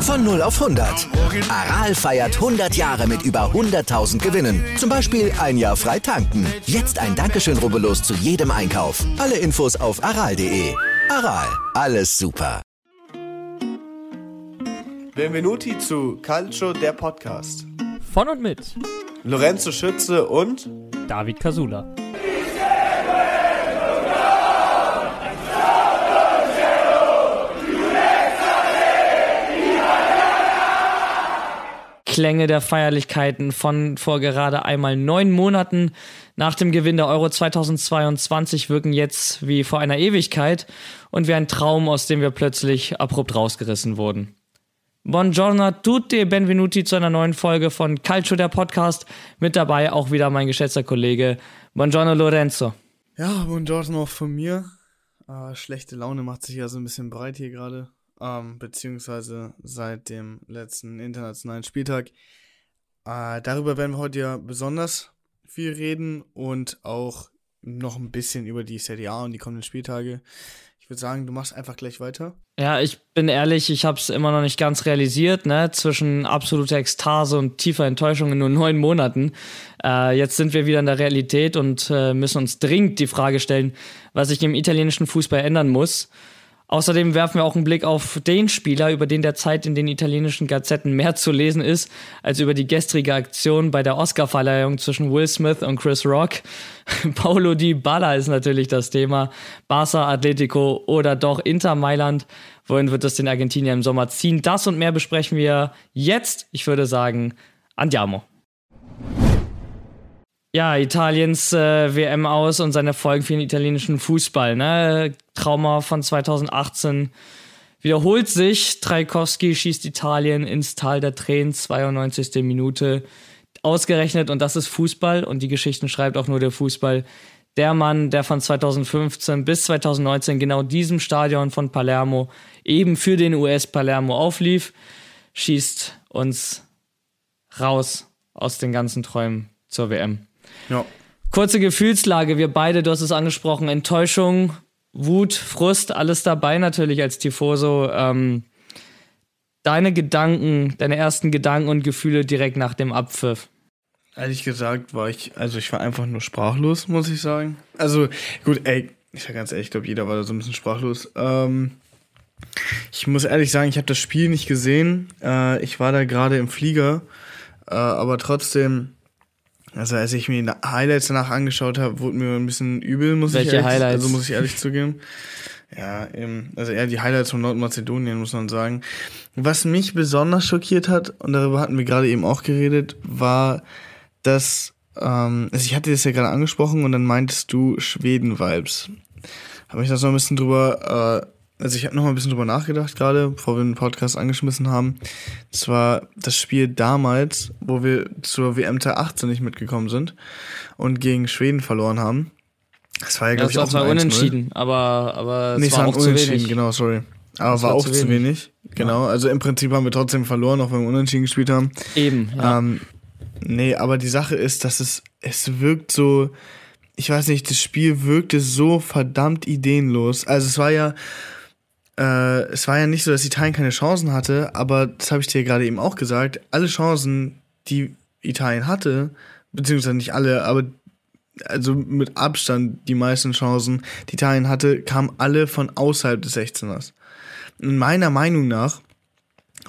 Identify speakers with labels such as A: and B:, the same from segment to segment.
A: Von 0 auf 100. Aral feiert 100 Jahre mit über 100.000 Gewinnen. Zum Beispiel ein Jahr frei tanken. Jetzt ein Dankeschön, rubbellos zu jedem Einkauf. Alle Infos auf aral.de. Aral, alles super.
B: Benvenuti zu Calcio, der Podcast.
C: Von und mit
B: Lorenzo Schütze und
C: David Casula. Klänge der Feierlichkeiten von vor gerade einmal neun Monaten nach dem Gewinn der Euro 2022 wirken jetzt wie vor einer Ewigkeit und wie ein Traum, aus dem wir plötzlich abrupt rausgerissen wurden. Buongiorno a tutti benvenuti zu einer neuen Folge von Calcio der Podcast. Mit dabei auch wieder mein geschätzter Kollege Buongiorno Lorenzo.
B: Ja, buongiorno auch von mir. Äh, schlechte Laune macht sich ja so ein bisschen breit hier gerade ähm, beziehungsweise seit dem letzten internationalen Spieltag. Äh, darüber werden wir heute ja besonders viel reden und auch noch ein bisschen über die Serie A und die kommenden Spieltage. Ich würde sagen, du machst einfach gleich weiter.
C: Ja, ich bin ehrlich, ich habe es immer noch nicht ganz realisiert, ne? Zwischen absoluter Ekstase und tiefer Enttäuschung in nur neun Monaten. Äh, jetzt sind wir wieder in der Realität und äh, müssen uns dringend die Frage stellen, was sich im italienischen Fußball ändern muss. Außerdem werfen wir auch einen Blick auf den Spieler, über den derzeit in den italienischen Gazetten mehr zu lesen ist, als über die gestrige Aktion bei der Oscar-Verleihung zwischen Will Smith und Chris Rock. Paulo Di Balla ist natürlich das Thema. Barca, Atletico oder doch Inter Mailand. Wohin wird es den Argentinier im Sommer ziehen? Das und mehr besprechen wir jetzt. Ich würde sagen, andiamo ja, Italiens äh, WM aus und seine Folgen für den italienischen Fußball. Ne? Trauma von 2018 wiederholt sich. Traikowski schießt Italien ins Tal der Tränen, 92. Minute. Ausgerechnet, und das ist Fußball, und die Geschichten schreibt auch nur der Fußball. Der Mann, der von 2015 bis 2019 genau diesem Stadion von Palermo eben für den US Palermo auflief, schießt uns raus aus den ganzen Träumen zur WM. Ja. Kurze Gefühlslage, wir beide, du hast es angesprochen, Enttäuschung, Wut, Frust, alles dabei natürlich als Tifoso. Ähm, deine Gedanken, deine ersten Gedanken und Gefühle direkt nach dem Abpfiff?
B: Ehrlich gesagt war ich, also ich war einfach nur sprachlos, muss ich sagen. Also gut, ey, ich sag ganz ehrlich, ich glaube, jeder war da so ein bisschen sprachlos. Ähm, ich muss ehrlich sagen, ich habe das Spiel nicht gesehen. Äh, ich war da gerade im Flieger, äh, aber trotzdem also als ich mir die Highlights danach angeschaut habe, wurde mir ein bisschen übel, muss
C: Welche
B: ich ehrlich,
C: Highlights?
B: also muss ich ehrlich zugeben. Ja, eben, also eher die Highlights von Nordmazedonien, muss man sagen. Was mich besonders schockiert hat, und darüber hatten wir gerade eben auch geredet, war, dass, ähm, also ich hatte das ja gerade angesprochen und dann meintest du Schweden-Vibes. Habe ich da so ein bisschen drüber äh, also ich habe noch mal ein bisschen drüber nachgedacht gerade, bevor wir den Podcast angeschmissen haben. Das war das Spiel damals, wo wir zur WM 18 nicht mitgekommen sind und gegen Schweden verloren haben. Das war ja, glaube ich, auch
C: zwar unentschieden, aber, aber
B: nee, es war auch zu wenig. Genau, sorry. Aber war, war, auch zu wenig. Wenig. Genau, ja. also im Prinzip haben wir trotzdem verloren, auch wenn wir unentschieden gespielt haben.
C: Eben, ja.
B: Ähm, nee, aber die Sache ist, dass es, es wirkt so, ich weiß nicht, das Spiel wirkte so verdammt ideenlos. Also es war ja, äh, es war ja nicht so, dass Italien keine Chancen hatte, aber das habe ich dir gerade eben auch gesagt. Alle Chancen, die Italien hatte, beziehungsweise nicht alle, aber also mit Abstand die meisten Chancen, die Italien hatte, kamen alle von außerhalb des 16ers. Und meiner Meinung nach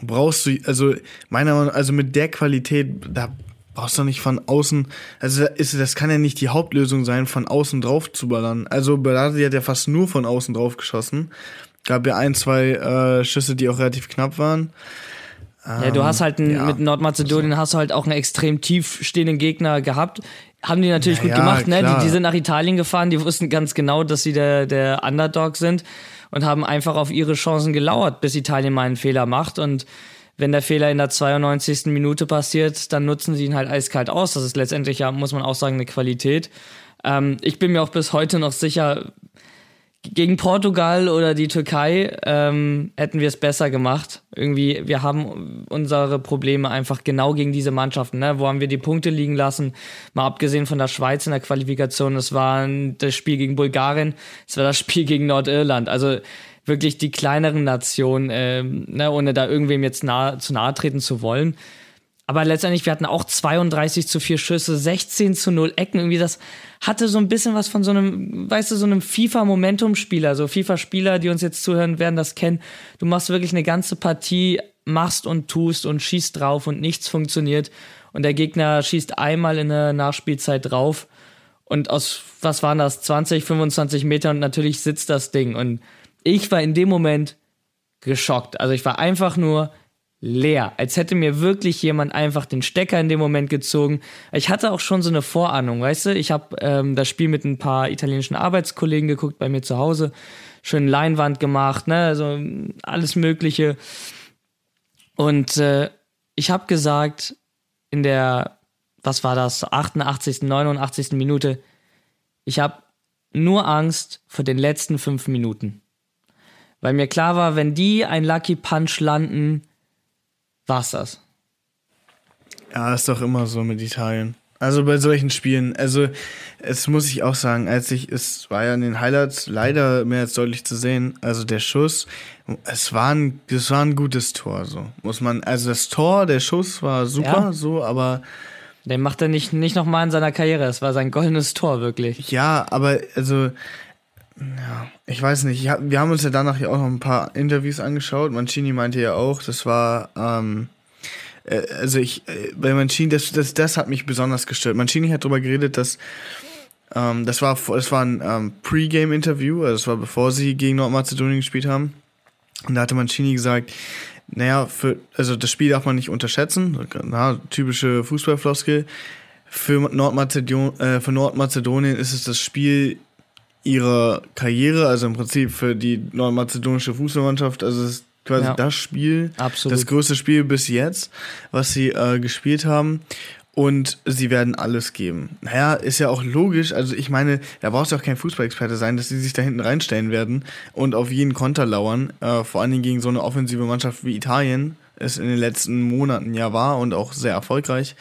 B: brauchst du, also meiner Meinung also mit der Qualität, da brauchst du nicht von außen, also ist, das kann ja nicht die Hauptlösung sein, von außen drauf zu ballern. Also Berardi hat ja fast nur von außen drauf geschossen. Gab ja ein, zwei äh, Schüsse, die auch relativ knapp waren.
C: Ja, du hast halt ein, ja. mit Nordmazedonien hast du halt auch einen extrem tief stehenden Gegner gehabt. Haben die natürlich ja, gut gemacht, ne? Die, die sind nach Italien gefahren, die wussten ganz genau, dass sie der, der Underdog sind und haben einfach auf ihre Chancen gelauert, bis Italien mal einen Fehler macht. Und wenn der Fehler in der 92. Minute passiert, dann nutzen sie ihn halt eiskalt aus. Das ist letztendlich ja, muss man auch sagen, eine Qualität. Ähm, ich bin mir auch bis heute noch sicher, gegen Portugal oder die Türkei ähm, hätten wir es besser gemacht. Irgendwie, wir haben unsere Probleme einfach genau gegen diese Mannschaften. Ne? Wo haben wir die Punkte liegen lassen? Mal abgesehen von der Schweiz in der Qualifikation, es war das Spiel gegen Bulgarien, es war das Spiel gegen Nordirland. Also wirklich die kleineren Nationen, ähm, ne, ohne da irgendwem jetzt nah, zu nahe treten zu wollen. Aber letztendlich, wir hatten auch 32 zu 4 Schüsse, 16 zu 0 Ecken. Irgendwie das hatte so ein bisschen was von so einem, weißt du, so einem FIFA-Momentum-Spieler. So FIFA-Spieler, die uns jetzt zuhören, werden das kennen. Du machst wirklich eine ganze Partie, machst und tust und schießt drauf und nichts funktioniert. Und der Gegner schießt einmal in der Nachspielzeit drauf. Und aus, was waren das, 20, 25 Meter und natürlich sitzt das Ding. Und ich war in dem Moment geschockt. Also ich war einfach nur leer, als hätte mir wirklich jemand einfach den Stecker in dem Moment gezogen. Ich hatte auch schon so eine Vorahnung, weißt du? Ich habe ähm, das Spiel mit ein paar italienischen Arbeitskollegen geguckt bei mir zu Hause, schön Leinwand gemacht, ne, also alles Mögliche. Und äh, ich habe gesagt in der, was war das, 88., 89. Minute, ich habe nur Angst vor den letzten fünf Minuten. Weil mir klar war, wenn die ein Lucky Punch landen, war's das.
B: Ja, ist doch immer so mit Italien. Also bei solchen Spielen, also es muss ich auch sagen, als ich, es war ja in den Highlights leider mehr als deutlich zu sehen, also der Schuss, es war ein, es war ein gutes Tor, so muss man, also das Tor, der Schuss war super, ja. so, aber
C: den macht er nicht, nicht nochmal in seiner Karriere, es war sein goldenes Tor, wirklich.
B: Ja, aber also, ja, ich weiß nicht. Wir haben uns ja danach ja auch noch ein paar Interviews angeschaut. Mancini meinte ja auch, das war, ähm, äh, also ich, äh, bei Mancini, das, das, das hat mich besonders gestört. Mancini hat darüber geredet, dass ähm, das war, das war ein ähm, Pre-Game-Interview, also das war bevor sie gegen Nordmazedonien gespielt haben. Und da hatte Mancini gesagt, naja, für, also das Spiel darf man nicht unterschätzen, na, typische Fußballfloskel. Für, Nordmazedon, äh, für Nordmazedonien ist es das Spiel ihrer Karriere, also im Prinzip für die nordmazedonische Fußballmannschaft, also es ist quasi ja, das Spiel, absolut. das größte Spiel bis jetzt, was sie äh, gespielt haben. Und sie werden alles geben. Naja, ist ja auch logisch. Also ich meine, da brauchst du auch kein Fußballexperte sein, dass sie sich da hinten reinstellen werden und auf jeden Konter lauern. Äh, vor allen Dingen gegen so eine offensive Mannschaft wie Italien es in den letzten Monaten ja war und auch sehr erfolgreich.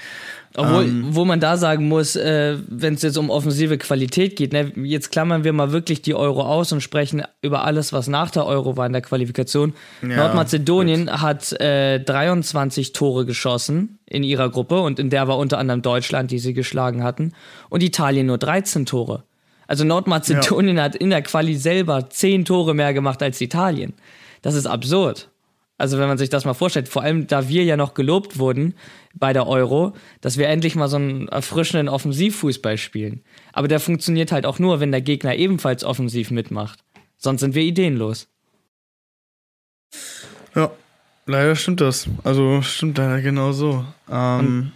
C: Obwohl, ähm, wo man da sagen muss, äh, wenn es jetzt um offensive Qualität geht, ne, jetzt klammern wir mal wirklich die Euro aus und sprechen über alles, was nach der Euro war in der Qualifikation. Ja, Nordmazedonien gut. hat äh, 23 Tore geschossen in ihrer Gruppe und in der war unter anderem Deutschland, die sie geschlagen hatten, und Italien nur 13 Tore. Also Nordmazedonien ja. hat in der Quali selber 10 Tore mehr gemacht als Italien. Das ist absurd. Also wenn man sich das mal vorstellt, vor allem da wir ja noch gelobt wurden bei der Euro, dass wir endlich mal so einen erfrischenden Offensivfußball spielen. Aber der funktioniert halt auch nur, wenn der Gegner ebenfalls offensiv mitmacht. Sonst sind wir ideenlos.
B: Ja, leider stimmt das. Also stimmt leider genau so. Ähm,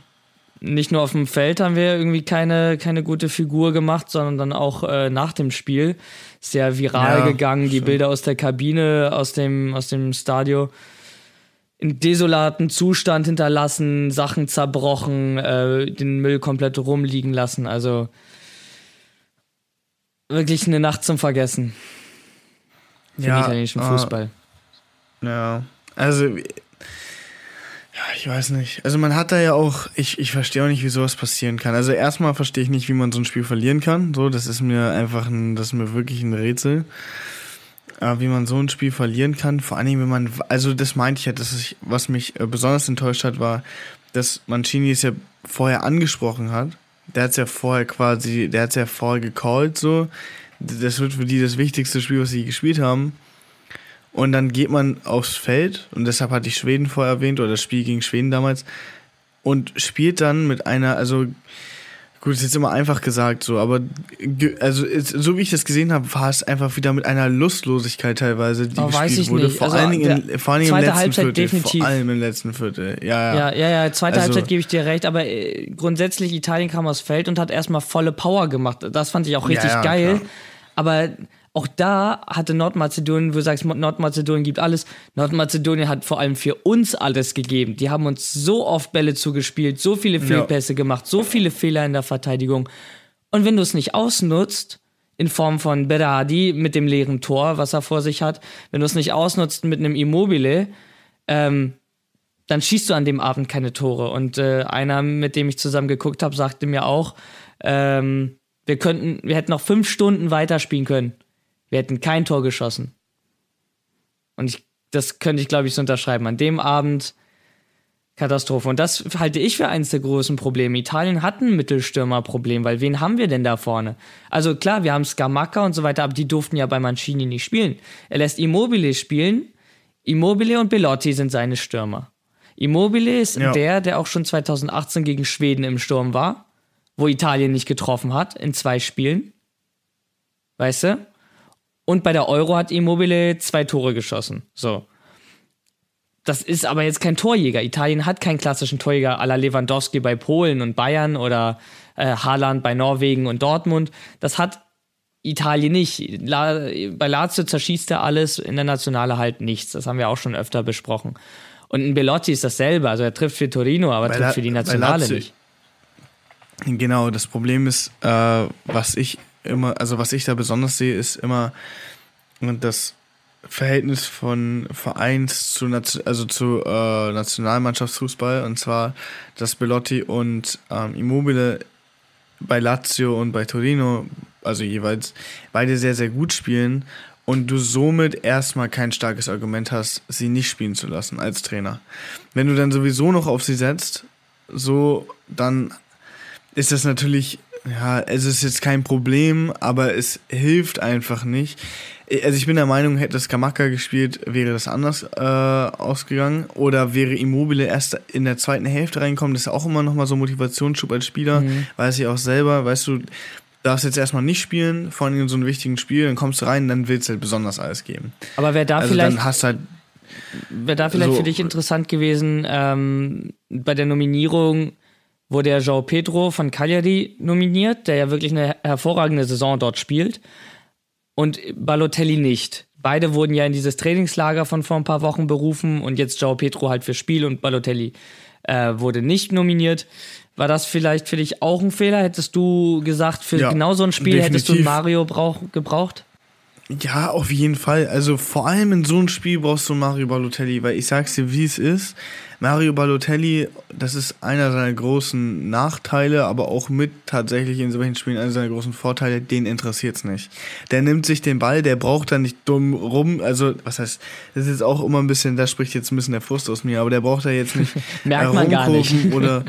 C: nicht nur auf dem Feld haben wir irgendwie keine, keine gute Figur gemacht, sondern dann auch äh, nach dem Spiel. Sehr viral ja, gegangen, die Bilder aus der Kabine, aus dem, aus dem Stadio. In desolaten Zustand hinterlassen, Sachen zerbrochen, äh, den Müll komplett rumliegen lassen. Also wirklich eine Nacht zum Vergessen. Für ja, italienischen Fußball.
B: Uh, ja, also ja, ich weiß nicht. Also man hat da ja auch, ich, ich verstehe auch nicht, wie sowas passieren kann. Also erstmal verstehe ich nicht, wie man so ein Spiel verlieren kann. So, das ist mir einfach ein, das ist mir wirklich ein Rätsel. Aber wie man so ein Spiel verlieren kann, vor allem wenn man, also das meinte ich ja, dass ich, was mich äh, besonders enttäuscht hat, war, dass Mancini es ja vorher angesprochen hat. Der hat es ja vorher quasi, der hat es ja vorher gecallt, so. Das wird für die das wichtigste Spiel, was sie gespielt haben. Und dann geht man aufs Feld, und deshalb hatte ich Schweden vorher erwähnt, oder das Spiel gegen Schweden damals, und spielt dann mit einer, also Gut, ist jetzt immer einfach gesagt so, aber also so wie ich das gesehen habe, war es einfach wieder mit einer Lustlosigkeit teilweise, die oh, gespielt wurde. Vor, also allen Dingen in, vor allen Dingen im letzten Halbzeit Viertel. Definitiv. Vor allem im letzten Viertel. Ja,
C: ja, ja, ja, ja zweite also, Halbzeit gebe ich dir recht, aber äh, grundsätzlich Italien kam aufs Feld und hat erstmal volle Power gemacht. Das fand ich auch richtig ja, ja, geil. Klar. Aber auch da hatte Nordmazedonien, wo du sagst, Nordmazedonien gibt alles. Nordmazedonien hat vor allem für uns alles gegeben. Die haben uns so oft Bälle zugespielt, so viele Fehlpässe ja. gemacht, so viele Fehler in der Verteidigung. Und wenn du es nicht ausnutzt, in Form von Berardi mit dem leeren Tor, was er vor sich hat, wenn du es nicht ausnutzt mit einem Immobile, ähm, dann schießt du an dem Abend keine Tore. Und äh, einer, mit dem ich zusammen geguckt habe, sagte mir auch, ähm, wir könnten, wir hätten noch fünf Stunden weiterspielen können. Wir hätten kein Tor geschossen. Und ich, das könnte ich, glaube ich, so unterschreiben. An dem Abend Katastrophe. Und das halte ich für eines der großen Probleme. Italien hat ein Mittelstürmerproblem, weil wen haben wir denn da vorne? Also klar, wir haben Scamacca und so weiter, aber die durften ja bei Mancini nicht spielen. Er lässt Immobile spielen. Immobile und Belotti sind seine Stürmer. Immobile ist ja. der, der auch schon 2018 gegen Schweden im Sturm war, wo Italien nicht getroffen hat in zwei Spielen. Weißt du? Und bei der Euro hat Immobile zwei Tore geschossen. So. Das ist aber jetzt kein Torjäger. Italien hat keinen klassischen Torjäger à la Lewandowski bei Polen und Bayern oder äh, Haaland bei Norwegen und Dortmund. Das hat Italien nicht. La bei Lazio zerschießt er alles, in der Nationale halt nichts. Das haben wir auch schon öfter besprochen. Und ein Belotti ist dasselbe. Also er trifft für Torino, aber bei trifft für die Nationale nicht.
B: Genau, das Problem ist, äh, was ich immer, also was ich da besonders sehe, ist immer das Verhältnis von Vereins zu, also zu äh, Nationalmannschaftsfußball und zwar, dass Belotti und ähm, Immobile bei Lazio und bei Torino, also jeweils, beide sehr, sehr gut spielen und du somit erstmal kein starkes Argument hast, sie nicht spielen zu lassen als Trainer. Wenn du dann sowieso noch auf sie setzt, so, dann ist das natürlich, ja, es ist jetzt kein Problem, aber es hilft einfach nicht. Also ich bin der Meinung, hätte das Kamaka gespielt, wäre das anders äh, ausgegangen. Oder wäre Immobile erst in der zweiten Hälfte reinkommen. Das ist auch immer nochmal so ein Motivationsschub als Spieler. Mhm. Weiß ich auch selber. Weißt du, darfst jetzt erstmal nicht spielen, vor allem in so einem wichtigen Spiel, dann kommst du rein, dann willst du halt besonders alles geben.
C: Aber wer da also vielleicht... Dann hast halt Wäre da vielleicht so, für dich interessant gewesen, ähm, bei der Nominierung wurde ja João Pedro von Cagliari nominiert, der ja wirklich eine hervorragende Saison dort spielt und Balotelli nicht. Beide wurden ja in dieses Trainingslager von vor ein paar Wochen berufen und jetzt Joao Petro halt für Spiel und Balotelli äh, wurde nicht nominiert. War das vielleicht für dich auch ein Fehler? Hättest du gesagt, für ja, genau so ein Spiel definitiv. hättest du Mario brauch, gebraucht?
B: Ja, auf jeden Fall. Also vor allem in so einem Spiel brauchst du Mario Balotelli, weil ich sag's dir, wie es ist. Mario Balotelli, das ist einer seiner großen Nachteile, aber auch mit tatsächlich in solchen Spielen einer seiner großen Vorteile, den interessiert's nicht. Der nimmt sich den Ball, der braucht da nicht dumm rum, also was heißt, das ist jetzt auch immer ein bisschen, da spricht jetzt ein bisschen der Frust aus mir, aber der braucht da jetzt nicht
C: Merkt man gar nicht.
B: oder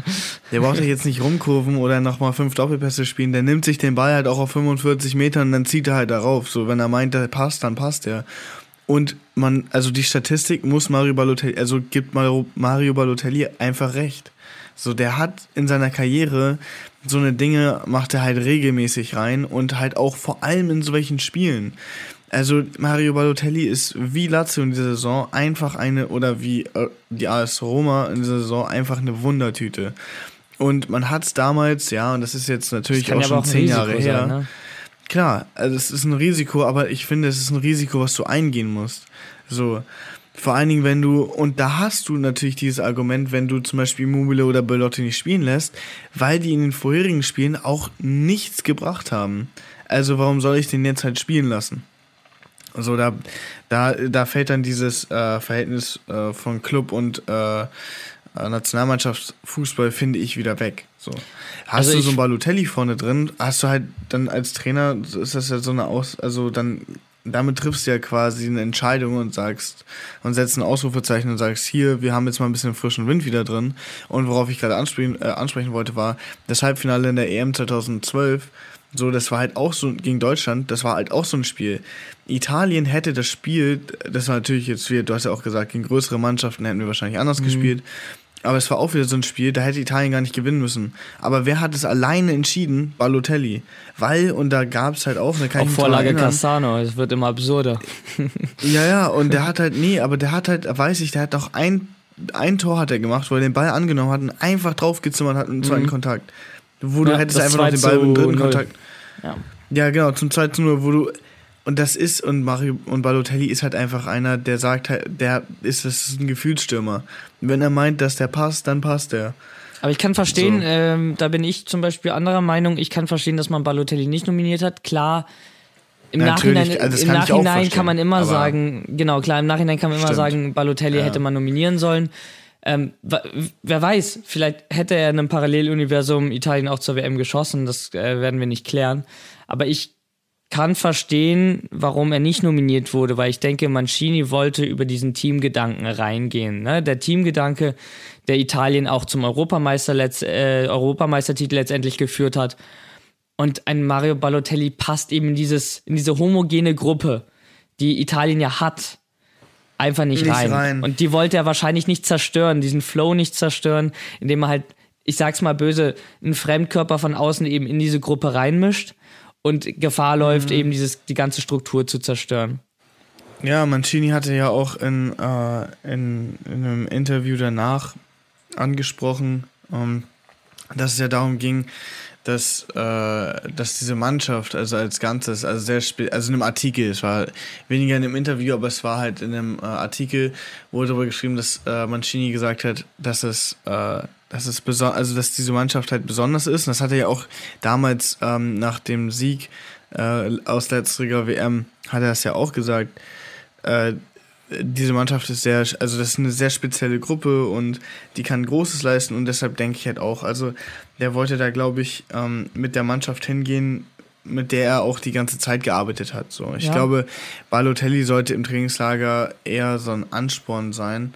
B: der braucht da jetzt nicht rumkurven oder nochmal fünf Doppelpässe spielen, der nimmt sich den Ball halt auch auf 45 Metern und dann zieht er halt darauf, so wenn er meint, der passt, dann passt er. Und man, also die Statistik muss Mario Balotelli, also gibt Mario Balotelli einfach recht. So, der hat in seiner Karriere so eine Dinge, macht er halt regelmäßig rein und halt auch vor allem in solchen Spielen. Also Mario Balotelli ist wie Lazio in dieser Saison einfach eine, oder wie äh, die AS Roma in dieser Saison einfach eine Wundertüte. Und man hat es damals, ja, und das ist jetzt natürlich auch schon zehn Jahre her. Sein, ne? Klar, also es ist ein Risiko, aber ich finde, es ist ein Risiko, was du eingehen musst. So. Vor allen Dingen, wenn du, und da hast du natürlich dieses Argument, wenn du zum Beispiel Mobile oder Belotti nicht spielen lässt, weil die in den vorherigen Spielen auch nichts gebracht haben. Also warum soll ich den jetzt halt spielen lassen? Also da, da, da fällt dann dieses äh, Verhältnis äh, von Club und äh, Nationalmannschaftsfußball, finde ich, wieder weg. So. Hast also du so ein Balotelli vorne drin, hast du halt dann als Trainer, ist das ja so eine Aus, also dann, damit triffst du ja quasi eine Entscheidung und sagst, und setzt ein Ausrufezeichen und sagst, hier, wir haben jetzt mal ein bisschen frischen Wind wieder drin. Und worauf ich gerade ansprechen, äh, ansprechen wollte, war das Halbfinale in der EM 2012. So, das war halt auch so gegen Deutschland, das war halt auch so ein Spiel. Italien hätte das Spiel, das war natürlich jetzt, wie du hast ja auch gesagt, gegen größere Mannschaften hätten wir wahrscheinlich anders mhm. gespielt. Aber es war auch wieder so ein Spiel, da hätte Italien gar nicht gewinnen müssen. Aber wer hat es alleine entschieden? Balotelli. Weil, und da gab es halt auch eine
C: keine Vorlage Cassano, es wird immer absurder.
B: ja, ja, und der hat halt, nee, aber der hat halt, weiß ich, der hat doch ein, ein Tor hat er gemacht, wo er den Ball angenommen hat und einfach draufgezimmert hat im zweiten mhm. Kontakt. Wo du ja, hättest einfach noch den Ball im dritten Kontakt. Ja. ja, genau, zum 2 zu 0, wo du und das ist, und Mario und Balotelli ist halt einfach einer, der sagt halt, der ist, das ist ein Gefühlsstürmer. Wenn er meint, dass der passt, dann passt er.
C: Aber ich kann verstehen, so. ähm, da bin ich zum Beispiel anderer Meinung, ich kann verstehen, dass man Balotelli nicht nominiert hat. Klar, im
B: Natürlich,
C: Nachhinein,
B: also
C: im
B: kann
C: Nachhinein kann man immer sagen, genau, klar, im Nachhinein kann man immer
B: Stimmt.
C: sagen, Balotelli
B: Ja.
C: hätte man nominieren sollen. Ähm, wer weiß, vielleicht hätte er in einem Paralleluniversum Italien auch zur WM geschossen, das äh, werden wir nicht klären. Aber ich kann verstehen, warum er nicht nominiert wurde, weil ich denke, Mancini wollte über diesen Teamgedanken reingehen. Ne? Der Teamgedanke, der Italien auch zum Europameister letzt, äh, Europameistertitel letztendlich geführt hat. Und ein Mario Balotelli passt eben in, dieses, in diese homogene Gruppe, die Italien ja hat, einfach nicht,
B: Nicht
C: rein.
B: rein.
C: Und die wollte er wahrscheinlich nicht zerstören, diesen Flow nicht zerstören, indem er halt, ich sag's mal böse, einen Fremdkörper von außen eben in diese Gruppe reinmischt und Gefahr läuft, eben dieses, die ganze Struktur zu zerstören.
B: Ja, Mancini hatte ja auch in, äh, in, in einem Interview danach angesprochen, ähm, dass es ja darum ging, dass, äh, dass diese Mannschaft, also als Ganzes, also sehr spe also in einem Artikel, es war weniger in einem Interview, aber es war halt in einem äh, Artikel, wurde darüber geschrieben, dass äh, Mancini gesagt hat, dass es, äh, dass es also dass diese Mannschaft halt besonders ist. Und das hat er ja auch damals ähm, nach dem Sieg äh, aus letzteriger WM, hat er es ja auch gesagt, äh, diese Mannschaft ist sehr, also das ist eine sehr spezielle Gruppe und die kann Großes leisten und deshalb denke ich halt auch, also der wollte da glaube ich ähm, mit der Mannschaft hingehen, mit der er auch die ganze Zeit gearbeitet hat. So, ich
C: Ja.
B: glaube, Balotelli sollte im Trainingslager eher so ein Ansporn sein.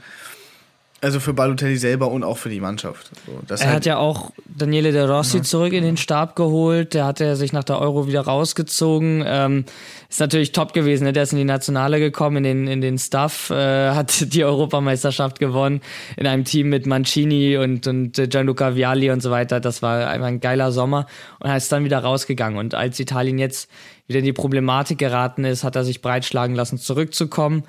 B: Also für Balotelli selber und auch für die Mannschaft. So,
C: Er
B: halt,
C: hat ja auch Daniele De Rossi zurück in den Stab geholt. Der hat er sich nach der Euro wieder rausgezogen. Ähm, ist natürlich top gewesen. Ne? Der ist in die Nationale gekommen, in den, in den Staff, äh, hat die Europameisterschaft gewonnen in einem Team mit Mancini und, und Gianluca Vialli und so weiter. Das war einfach ein geiler Sommer und er ist dann wieder rausgegangen. Und als Italien jetzt wieder in die Problematik geraten ist, hat er sich breitschlagen lassen, zurückzukommen.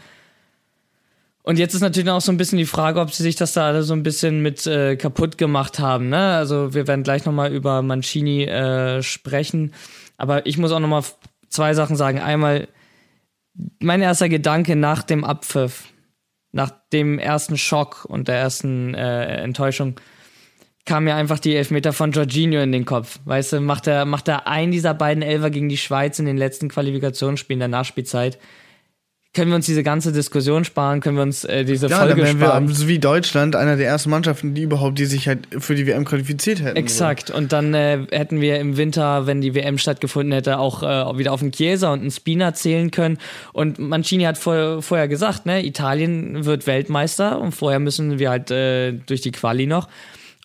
C: Und jetzt ist natürlich auch so ein bisschen die Frage, ob sie sich das da alle so ein bisschen mit äh, kaputt gemacht haben. Ne? Also wir werden gleich nochmal über Mancini äh, sprechen. Aber ich muss auch nochmal zwei Sachen sagen. Einmal, mein erster Gedanke nach dem Abpfiff, nach dem ersten Schock und der ersten äh, Enttäuschung, kam mir einfach die Elfmeter von Jorginho in den Kopf. Weißt du, macht er, macht er einen dieser beiden Elfer gegen die Schweiz in den letzten Qualifikationsspielen der Nachspielzeit. Können wir uns diese ganze Diskussion sparen? Können wir uns äh, diese
B: ja, dann
C: Folge
B: wir
C: sparen?
B: so wie Deutschland einer der ersten Mannschaften, die überhaupt, die sich halt für die WM qualifiziert hätten.
C: Exakt. Und dann äh, hätten wir im Winter, wenn die WM stattgefunden hätte, auch äh, wieder auf den Chiesa und einen Spina zählen können. Und Mancini hat vor, vorher gesagt, ne, Italien wird Weltmeister und vorher müssen wir halt äh, durch die Quali noch.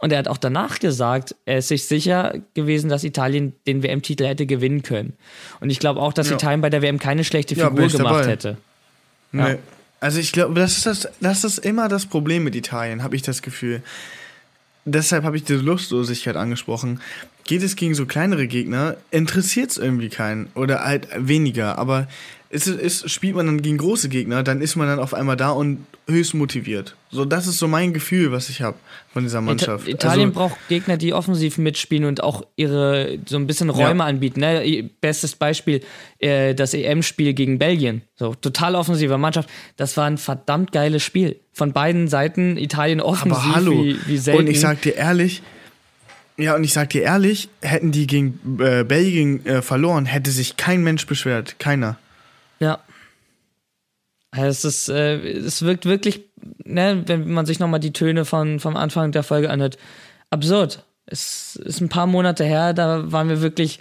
C: Und er hat auch danach gesagt, er ist sich sicher gewesen, dass Italien den WM-Titel hätte gewinnen können. Und ich glaube auch, dass
B: Ja.
C: Italien bei der WM keine schlechte
B: Ja,
C: Figur
B: ich
C: gemacht
B: dabei.
C: hätte.
B: Nee.
C: Ja.
B: Also ich glaube, das ist das, das ist immer das Problem mit Italien, habe ich das Gefühl. Deshalb habe ich diese Lustlosigkeit angesprochen. Geht es gegen so kleinere Gegner, interessiert es irgendwie keinen oder halt weniger. Aber ist, ist, spielt man dann gegen große Gegner, dann ist man dann auf einmal da und höchst motiviert. So, das ist so mein Gefühl, was ich habe von dieser Mannschaft.
C: Ita Italien
B: also,
C: braucht Gegner, die offensiv mitspielen und auch ihre so ein bisschen Räume
B: Ja.
C: anbieten. Ne? Bestes Beispiel äh, das EM-Spiel gegen Belgien. So total offensive Mannschaft. Das war ein verdammt geiles Spiel von beiden Seiten. Italien offensiv
B: aber hallo.
C: wie, wie selten.
B: Und ich sag dir ehrlich, ja, und ich sag dir ehrlich, hätten die gegen äh, Belgien äh, verloren, hätte sich kein Mensch beschwert. Keiner.
C: Ja. Also Es, ist, äh, es wirkt wirklich, ne, wenn man sich nochmal die Töne von, vom Anfang der Folge anhört, absurd. Es ist ein paar Monate her, da waren wir wirklich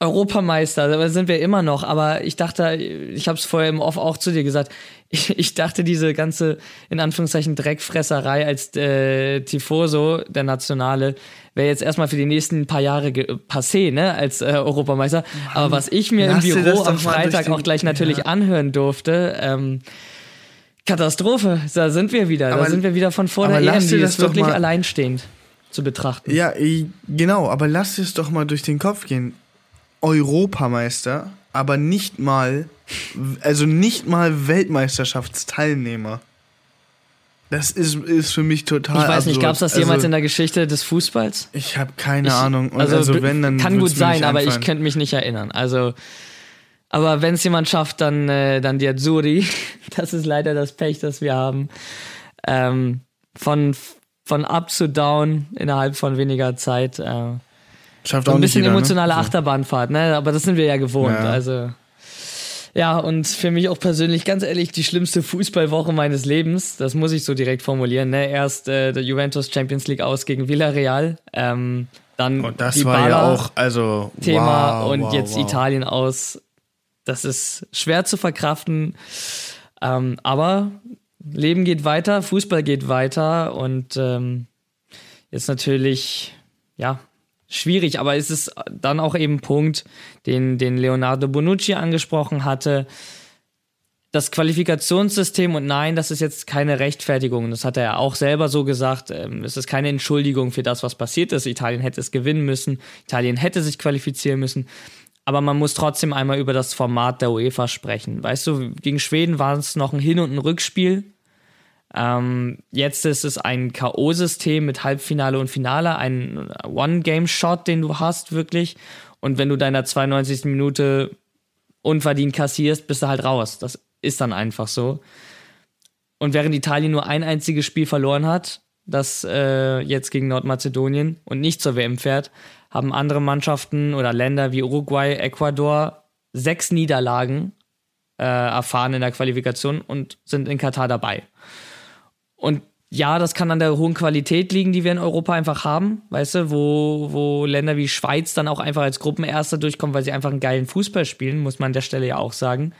C: Europameister, da sind wir immer noch, aber ich dachte, ich habe es vorher im Off auch zu dir gesagt, ich, ich dachte, diese ganze, in Anführungszeichen, Dreckfresserei als äh, Tifoso, der Nationale, wäre jetzt erstmal für die nächsten paar Jahre passé, ne, als äh, Europameister. Aber was ich mir im Büro am Freitag
B: den-
C: auch gleich natürlich
B: ja.
C: anhören durfte, ähm, Katastrophe, da sind wir wieder, da
B: Aber-
C: sind wir wieder von vor der EM, die
B: das
C: ist wirklich
B: mal-
C: alleinstehend zu betrachten.
B: Ja, genau, aber lass es doch mal durch den Kopf gehen. Europameister, aber nicht mal, also nicht mal Weltmeisterschaftsteilnehmer. Das ist, ist für mich total.
C: Ich weiß nicht, gab es das
B: also,
C: jemals in der Geschichte des Fußballs?
B: Ich habe keine
C: Ich-
B: Ahnung.
C: Also,
B: also, wenn, dann.
C: kann gut sein, aber ich könnte mich nicht erinnern. Also, aber wenn es jemand schafft, dann, äh, dann die Azzurri. Das ist leider das Pech, das wir haben. Ähm, von, von up zu down innerhalb von weniger Zeit. Äh,
B: Schafft auch
C: ein bisschen
B: jeder, ne?
C: emotionale
B: So.
C: Achterbahnfahrt, ne? Aber das sind wir ja gewohnt.
B: Ja.
C: Also. Ja, und für mich auch persönlich, ganz ehrlich, die schlimmste Fußballwoche meines Lebens. Das muss ich so direkt formulieren. Ne? Erst äh, der Juventus Champions League aus gegen Villarreal. Ähm, dann
B: Und das
C: die
B: war ja auch, also.
C: Thema
B: wow,
C: und
B: wow,
C: jetzt
B: wow.
C: Italien aus. Das ist schwer zu verkraften. Ähm, aber Leben geht weiter, Fußball geht weiter und ähm, jetzt natürlich, ja, schwierig, aber es ist dann auch eben Punkt, den, den Leonardo Bonucci angesprochen hatte. Das Qualifikationssystem und nein, das ist jetzt keine Rechtfertigung. Das hat er ja auch selber so gesagt. Ähm, Es ist keine Entschuldigung für das, was passiert ist. Italien hätte es gewinnen müssen. Italien hätte sich qualifizieren müssen. Aber man muss trotzdem einmal über das Format der UEFA sprechen. Weißt du, gegen Schweden war es noch ein Hin- und ein Rückspiel. Ähm, jetzt ist es ein K.O.-System mit Halbfinale und Finale, ein One-Game-Shot, den du hast, wirklich. Und wenn du deiner 92. Minute unverdient kassierst, bist du halt raus. Das ist dann einfach so. Und während Italien nur ein einziges Spiel verloren hat, das äh, jetzt gegen Nordmazedonien und nicht zur WM fährt, haben andere Mannschaften oder Länder wie Uruguay, Ecuador sechs Niederlagen äh, erfahren in der Qualifikation und sind in Katar dabei. Und ja, das kann an der hohen Qualität liegen, die wir in Europa einfach haben, weißt du, wo, wo Länder wie Schweiz dann auch einfach als Gruppenerster durchkommen, weil sie einfach einen geilen Fußball spielen, muss man an der Stelle ja auch sagen.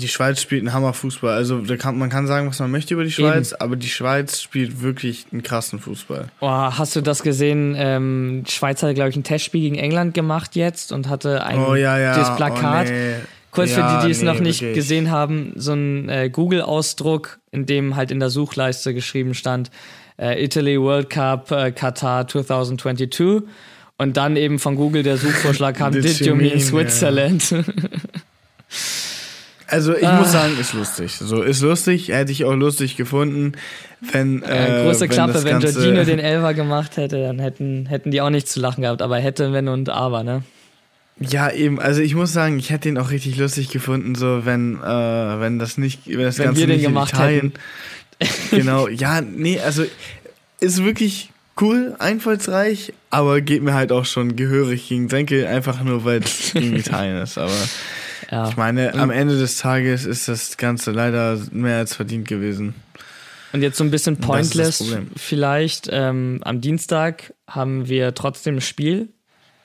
B: Die Schweiz spielt einen Hammerfußball. Also da kann, man kann sagen, was man möchte über die Schweiz, aber die Schweiz spielt wirklich einen krassen Fußball.
C: Oh, hast du das gesehen? Ähm, die Schweiz hatte, glaube ich, ein Testspiel gegen England gemacht jetzt und hatte ein
B: Oh ja, ja.
C: das Plakat.
B: Oh, nee.
C: Kurz
B: Ja,
C: für die, die es
B: nee,
C: noch nicht
B: wirklich.
C: gesehen haben, so ein äh, Google-Ausdruck, in dem halt in der Suchleiste geschrieben stand, äh, Italy World Cup äh, Qatar 2022 und dann eben von Google der Suchvorschlag kam,
B: Did
C: Did
B: you
C: mean
B: mean, ja.
C: Switzerland?
B: Also ich
C: Ah.
B: muss sagen, ist lustig. So ist lustig, hätte ich auch lustig gefunden, wenn äh,
C: Große
B: wenn
C: Klappe, wenn Giorgino den Elfer gemacht hätte, dann hätten, hätten die auch nicht zu lachen gehabt, aber hätte, wenn und aber, ne?
B: Ja, eben. Also ich muss sagen, ich hätte ihn auch richtig lustig gefunden, so wenn äh, wenn das nicht, wenn das
C: Wenn
B: Ganze
C: wir den
B: nicht in
C: gemacht
B: Italien. genau. Ja, nee, also ist wirklich cool, einfallsreich, aber geht mir halt auch schon gehörig gegen Senkel, einfach nur weil es gegen Italien ist. Aber
C: Ja.
B: ich meine, am Ende des Tages ist das Ganze leider mehr als verdient gewesen.
C: Und jetzt so ein bisschen pointless vielleicht. Ähm, am Dienstag haben wir trotzdem ein Spiel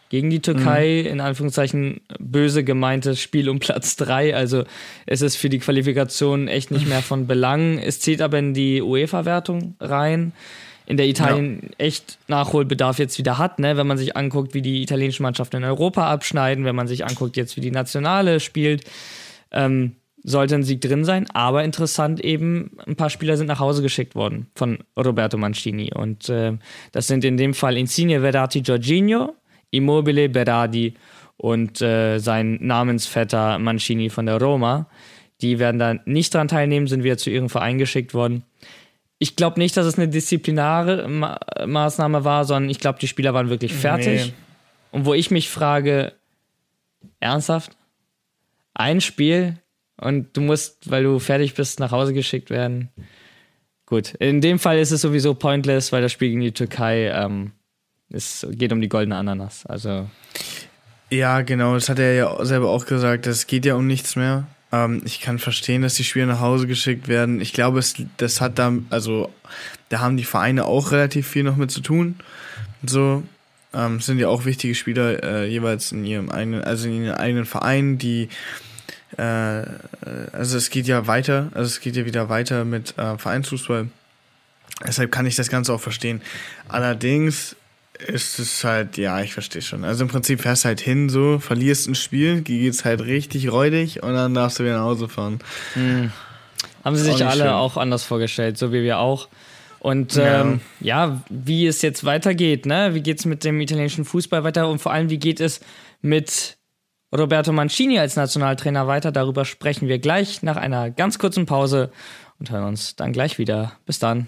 C: gegen die Türkei,
B: Mhm.
C: in Anführungszeichen böse gemeintes Spiel um Platz 3. Also es ist für die Qualifikation echt nicht mehr von Belang. Es zählt aber in die UEFA-Wertung rein, in der Italien echt Nachholbedarf jetzt wieder hat, ne? wenn man sich anguckt, wie die italienischen Mannschaften in Europa abschneiden, wenn man sich anguckt, jetzt wie die Nationale spielt. Ähm, sollte ein Sieg drin sein, aber interessant eben, ein paar Spieler sind nach Hause geschickt worden von Roberto Mancini. Und äh, das sind in dem Fall Insigne Verratti Jorginho, Immobile Berardi und äh, sein Namensvetter Mancini von der Roma. Die werden da nicht dran teilnehmen, sind wieder zu ihrem Verein geschickt worden. Ich glaube nicht, dass es eine disziplinare Ma Maßnahme war, sondern ich glaube, die Spieler waren wirklich fertig.
B: Nee.
C: Und wo ich mich frage, ernsthaft? Ein Spiel und du musst, weil du fertig bist, nach Hause geschickt werden. Gut, in dem Fall ist es sowieso pointless, weil das Spiel gegen die Türkei ähm, es geht um die goldene Ananas. Also
B: Ja, genau, das hat er ja selber auch gesagt, es geht ja um nichts mehr. Ähm, ich kann verstehen, dass die Spieler nach Hause geschickt werden. Ich glaube, es, das hat da, also da haben die Vereine auch relativ viel noch mit zu tun. So, ähm, sind ja auch wichtige Spieler äh, jeweils in ihrem eigenen, also in ihren eigenen Vereinen, die äh, also es geht ja weiter, also es geht ja wieder weiter mit äh, Vereinsfußball. Deshalb kann ich das Ganze auch verstehen. Allerdings ist es halt, ja, ich verstehe schon. Also im Prinzip fährst halt hin, so, verlierst ein Spiel, geht's halt richtig räudig und dann darfst du wieder nach Hause fahren.
C: haben sie sich alle
B: schön.
C: auch anders vorgestellt, so wie wir auch. Und
B: Ja.
C: ähm, ja, wie es jetzt weitergeht, ne? Wie geht es mit dem italienischen Fußball weiter und vor allem, wie geht es mit Roberto Mancini als Nationaltrainer weiter? Darüber sprechen wir gleich nach einer ganz kurzen Pause und hören uns dann gleich wieder. Bis dann.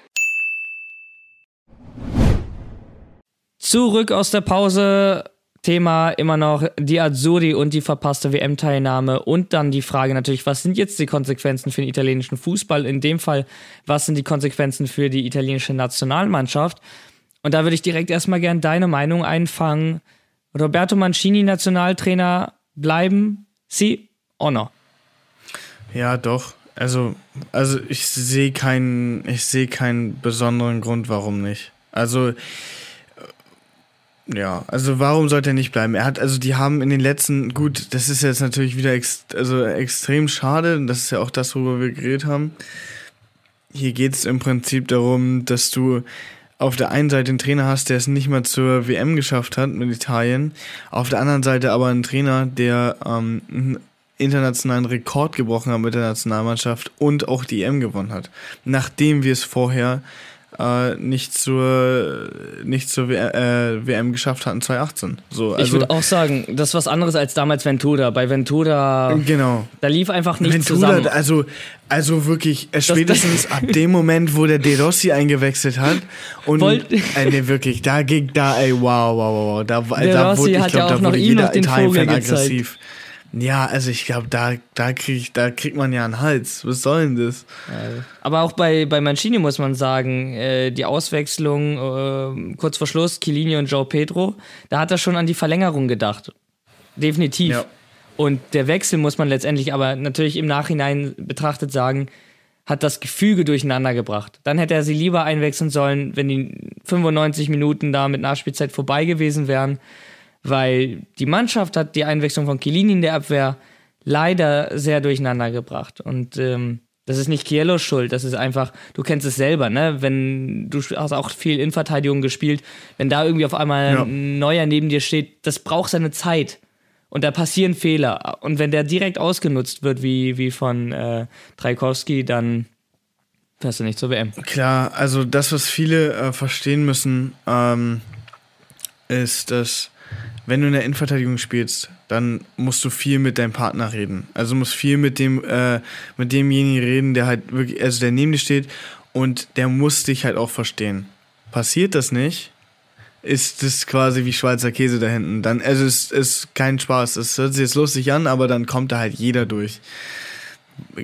C: Zurück aus der Pause. Thema immer noch die Azzurri und die verpasste WM-Teilnahme und dann die Frage natürlich, was sind jetzt die Konsequenzen für den italienischen Fußball? In dem Fall, was sind die Konsequenzen für die italienische Nationalmannschaft? Und da würde ich direkt erstmal gern deine Meinung einfangen. Roberto Mancini, Nationaltrainer, bleiben? Sie oder no?
B: Ja, doch. Also, also ich sehe keinen, ich sehe keinen besonderen Grund, warum nicht. Also, ja, also warum sollte er nicht bleiben? Er hat, also die haben in den letzten, gut, das ist jetzt natürlich wieder ex, also extrem schade, das ist ja auch das, worüber wir geredet haben. Hier geht es im Prinzip darum, dass du auf der einen Seite einen Trainer hast, der es nicht mal zur WM geschafft hat mit Italien, auf der anderen Seite aber einen Trainer, der ähm, einen internationalen Rekord gebrochen hat mit der Nationalmannschaft und auch die EM gewonnen hat. Nachdem wir es vorher äh, nicht zur, nicht zur w äh, WM geschafft hatten 2018. So, also,
C: ich würde auch sagen, das ist was anderes als damals Ventura. Bei Ventura,
B: genau.
C: da lief einfach nichts
B: Ventura,
C: zusammen.
B: Also, also wirklich, äh, spätestens ab dem Moment, wo der De Rossi eingewechselt hat und
C: Wollt-
B: äh, nee, wirklich, da ging da, ey, wow, wow, wow, wow, da,
C: Der
B: da
C: Rossi
B: wurde, ich
C: ja
B: glaube,
C: auch
B: da
C: noch
B: wurde jeder Italien-Fan
C: Vogel gezeigt.
B: Ja, also ich glaube, da, da, krieg da kriegt man ja einen Hals. Was soll denn das?
C: Aber auch bei, bei Mancini muss man sagen, äh, die Auswechslung äh, kurz vor Schluss, Chiellini und Joe Pedro, da hat er schon an die Verlängerung gedacht. Definitiv.
B: Ja.
C: Und der Wechsel muss man letztendlich aber natürlich im Nachhinein betrachtet sagen, hat das Gefüge durcheinander gebracht. Dann hätte er sie lieber einwechseln sollen, wenn die 95 Minuten da mit Nachspielzeit vorbei gewesen wären, weil die Mannschaft hat die Einwechslung von Chiellini in der Abwehr leider sehr durcheinander gebracht. Und ähm, das ist nicht Kielos Schuld, das ist einfach, du kennst es selber, ne? Wenn du hast auch viel Innenverteidigung gespielt, wenn da irgendwie auf einmal
B: Ja.
C: ein Neuer neben dir steht, das braucht seine Zeit. Und da passieren Fehler. Und wenn der direkt ausgenutzt wird, wie, wie von äh, Trajkowski, dann fährst du nicht zur WM.
B: Klar, also das, was viele äh, verstehen müssen, ähm, ist, dass wenn du in der Innenverteidigung spielst, dann musst du viel mit deinem Partner reden. Also musst viel mit dem äh, mit demjenigen reden, der halt wirklich, also der neben dir steht und der muss dich halt auch verstehen. Passiert das nicht, ist das quasi wie Schweizer Käse da hinten. Dann, also es ist kein Spaß. Es hört sich jetzt lustig an, aber dann kommt da halt jeder durch.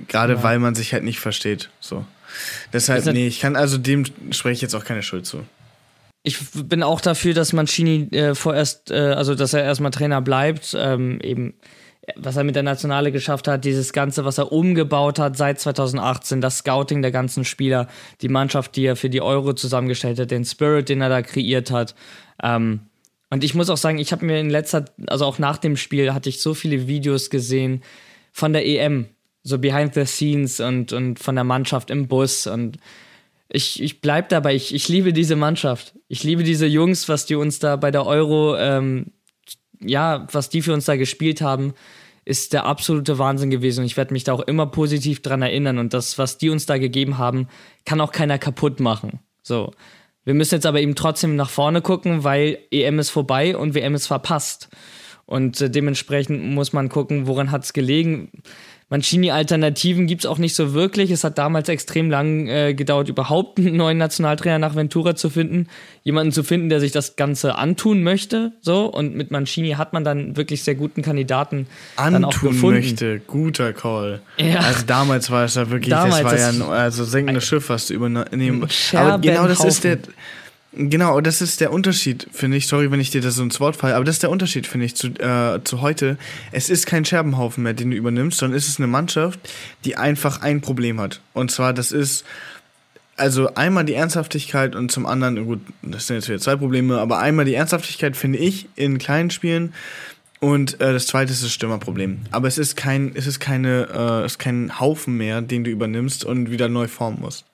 B: Gerade weil man sich halt nicht versteht. So. Deshalb, nee, ich kann also dem spreche ich jetzt auch keine Schuld zu.
C: Ich bin auch dafür, dass Mancini äh, vorerst, äh, also dass er erstmal Trainer bleibt, ähm, eben was er mit der Nationale geschafft hat, dieses Ganze, was er umgebaut hat seit 2018, das Scouting der ganzen Spieler, die Mannschaft, die er für die Euro zusammengestellt hat, den Spirit, den er da kreiert hat. Ähm, und ich muss auch sagen, ich habe mir in letzter, also auch nach dem Spiel, hatte ich so viele Videos gesehen von der EM, so behind the scenes und, und von der Mannschaft im Bus und ich, ich bleib dabei, ich, ich liebe diese Mannschaft. Ich liebe diese Jungs, was die uns da bei der Euro, ähm, ja, was die für uns da gespielt haben, ist der absolute Wahnsinn gewesen. Und ich werde mich da auch immer positiv dran erinnern. Und das, was die uns da gegeben haben, kann auch keiner kaputt machen. So. Wir müssen jetzt aber eben trotzdem nach vorne gucken, weil EM ist vorbei und WM ist verpasst. Und äh, dementsprechend muss man gucken, woran hat es gelegen. Mancini-Alternativen gibt es auch nicht so wirklich. Es hat damals extrem lang äh, gedauert, überhaupt einen neuen Nationaltrainer nach Ventura zu finden. Jemanden zu finden, der sich das Ganze antun möchte. So. Und mit Mancini hat man dann wirklich sehr guten Kandidaten dann auch
B: Antun
C: gefunden.
B: möchte, guter Call.
C: Ja.
B: Also damals war es ja wirklich,
C: Damals,
B: das war ja ein also sinkendes Schiff, was du übernehmen. Aber genau das ist der. Genau, das ist der Unterschied, finde ich. Sorry, wenn ich dir das so ins Wort falle, aber das ist der Unterschied, finde ich, zu, äh, zu heute. Es ist kein Scherbenhaufen mehr, den du übernimmst, sondern es ist eine Mannschaft, die einfach ein Problem hat. Und zwar, das ist also einmal die Ernsthaftigkeit und zum anderen, gut, das sind jetzt wieder zwei Probleme, aber einmal die Ernsthaftigkeit finde ich in kleinen Spielen und äh, das zweite ist das Stürmerproblem. Aber es ist kein, es ist keine, äh, es ist kein Haufen mehr, den du übernimmst und wieder neu formen musst.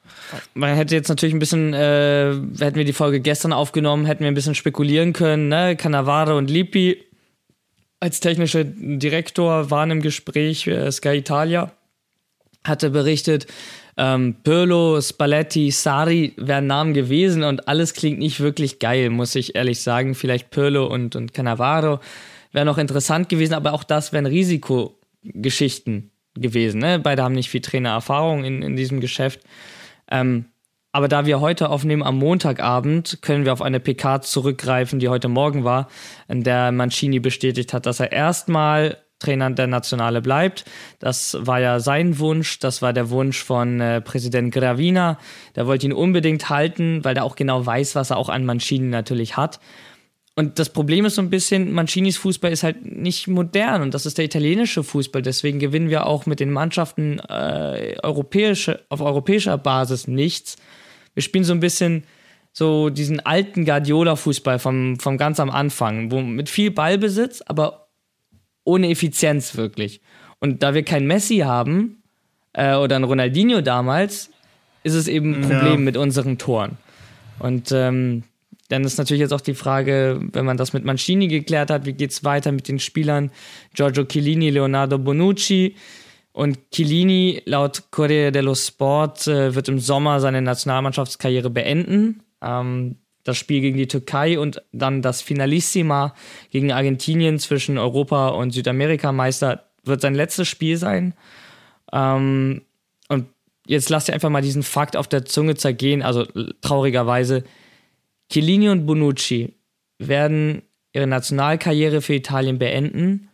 C: Man hätte jetzt natürlich ein bisschen, äh, hätten wir die Folge gestern aufgenommen, hätten wir ein bisschen spekulieren können, ne? Cannavaro und Lippi als technischer Direktor waren im Gespräch, äh, Sky Italia. hatte berichtet, ähm, Pirlo, Spalletti, Sari wären Namen gewesen und alles klingt nicht wirklich geil, muss ich ehrlich sagen. Vielleicht Pirlo und, und Cannavaro wären noch interessant gewesen, aber auch das wären Risikogeschichten gewesen. Ne? Beide haben nicht viel Trainererfahrung in, in diesem Geschäft. Ähm, aber da wir heute aufnehmen am Montagabend, können wir auf eine PK zurückgreifen, die heute Morgen war, in der Mancini bestätigt hat, dass er erstmal Trainer der Nationale bleibt. Das war ja sein Wunsch, das war der Wunsch von äh, Präsident Gravina. Der wollte ihn unbedingt halten, weil er auch genau weiß, was er auch an Mancini natürlich hat. Und das Problem ist so ein bisschen, Mancinis Fußball ist halt nicht modern und das ist der italienische Fußball. Deswegen gewinnen wir auch mit den Mannschaften äh, europäische, auf europäischer Basis nichts. Wir spielen so ein bisschen so diesen alten Guardiola-Fußball vom, vom ganz am Anfang, wo mit viel Ballbesitz, aber ohne Effizienz wirklich. Und da wir kein Messi haben äh, oder ein Ronaldinho damals, ist es eben ein Problem ja. mit unseren Toren. Und ähm, dann ist natürlich jetzt auch die Frage, wenn man das mit Mancini geklärt hat, wie geht es weiter mit den Spielern Giorgio Chiellini, Leonardo Bonucci. Und Chiellini, laut Corriere dello Sport, äh, wird im Sommer seine Nationalmannschaftskarriere beenden. Ähm, das Spiel gegen die Türkei und dann das Finalissima gegen Argentinien zwischen Europa und Südamerikameister wird sein letztes Spiel sein. Ähm, und jetzt lasst ihr einfach mal diesen Fakt auf der Zunge zergehen. Also traurigerweise, Chiellini und Bonucci werden ihre Nationalkarriere für Italien beenden,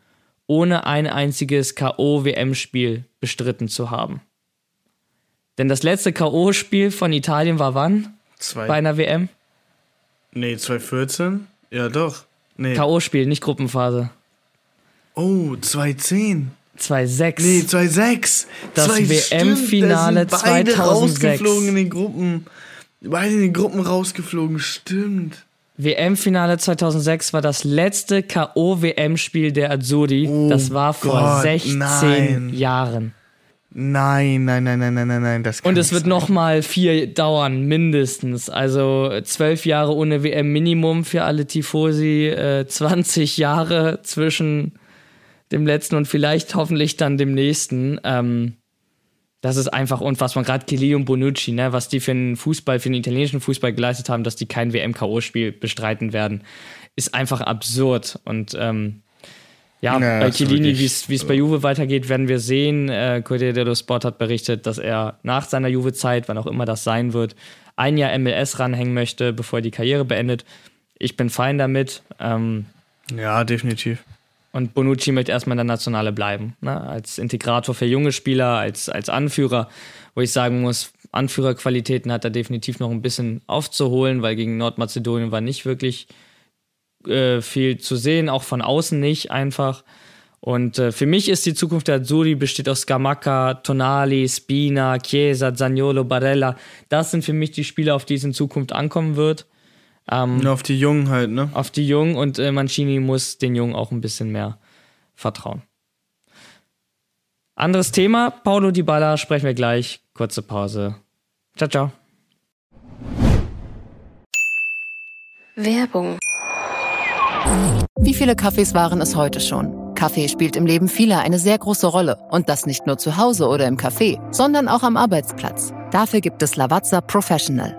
C: ohne ein einziges K.O.-WM-Spiel bestritten zu haben. Denn das letzte K.O.-Spiel von Italien war wann?
B: Zwei.
C: Bei einer WM?
B: Nee, 2014? Ja, doch. Nee.
C: K.O.-Spiel, nicht Gruppenphase.
B: Oh, 2010.
C: 2-6.
B: Nee, 2-6.
C: Das WM-Finale 2006.
B: Beide rausgeflogen in den Gruppen. Beide in den Gruppen rausgeflogen, stimmt.
C: WM-Finale 2006 war das letzte K.O.-WM-Spiel der Azzurri. Oh das war vor Gott, 16 nein. Jahren.
B: Nein, nein, nein, nein, nein, nein, nein. Das
C: kann Und es wird sein. noch mal vier dauern, mindestens. Also zwölf Jahre ohne WM-Minimum für alle Tifosi, äh, 20 Jahre zwischen dem letzten und vielleicht hoffentlich dann dem nächsten. Ähm, das ist einfach unfassbar. Gerade Kelly und Bonucci, ne, was die für einen Fußball, für den italienischen Fußball geleistet haben, dass die kein WM-KO-Spiel bestreiten werden, ist einfach absurd. Und ähm, ja, ja, bei Chiellini, wie es bei Juve weitergeht, werden wir sehen. Äh, Corriere dello Sport hat berichtet, dass er nach seiner Juve-Zeit, wann auch immer das sein wird, ein Jahr MLS ranhängen möchte, bevor er die Karriere beendet. Ich bin fein damit. Ähm,
B: ja, definitiv.
C: Und Bonucci möchte erstmal in der Nationale bleiben. Ne? Als Integrator für junge Spieler, als, als Anführer, wo ich sagen muss, Anführerqualitäten hat er definitiv noch ein bisschen aufzuholen, weil gegen Nordmazedonien war nicht wirklich äh, viel zu sehen, auch von außen nicht einfach. Und äh, für mich ist die Zukunft der Azzurri besteht aus Scamacca, Tonali, Spina, Chiesa, Zagnolo, Barella. Das sind für mich die Spieler, auf die es in Zukunft ankommen wird.
B: Ähm, auf die Jungen halt, ne?
C: Auf die Jungen und äh, Mancini muss den Jungen auch ein bisschen mehr vertrauen. Anderes Thema, Paulo Di Balla, sprechen wir gleich. Kurze Pause. Ciao, ciao.
D: Werbung.
E: Wie viele Kaffees waren es heute schon? Kaffee spielt im Leben vieler eine sehr große Rolle. Und das nicht nur zu Hause oder im Café, sondern auch am Arbeitsplatz. Dafür gibt es Lavazza Professional.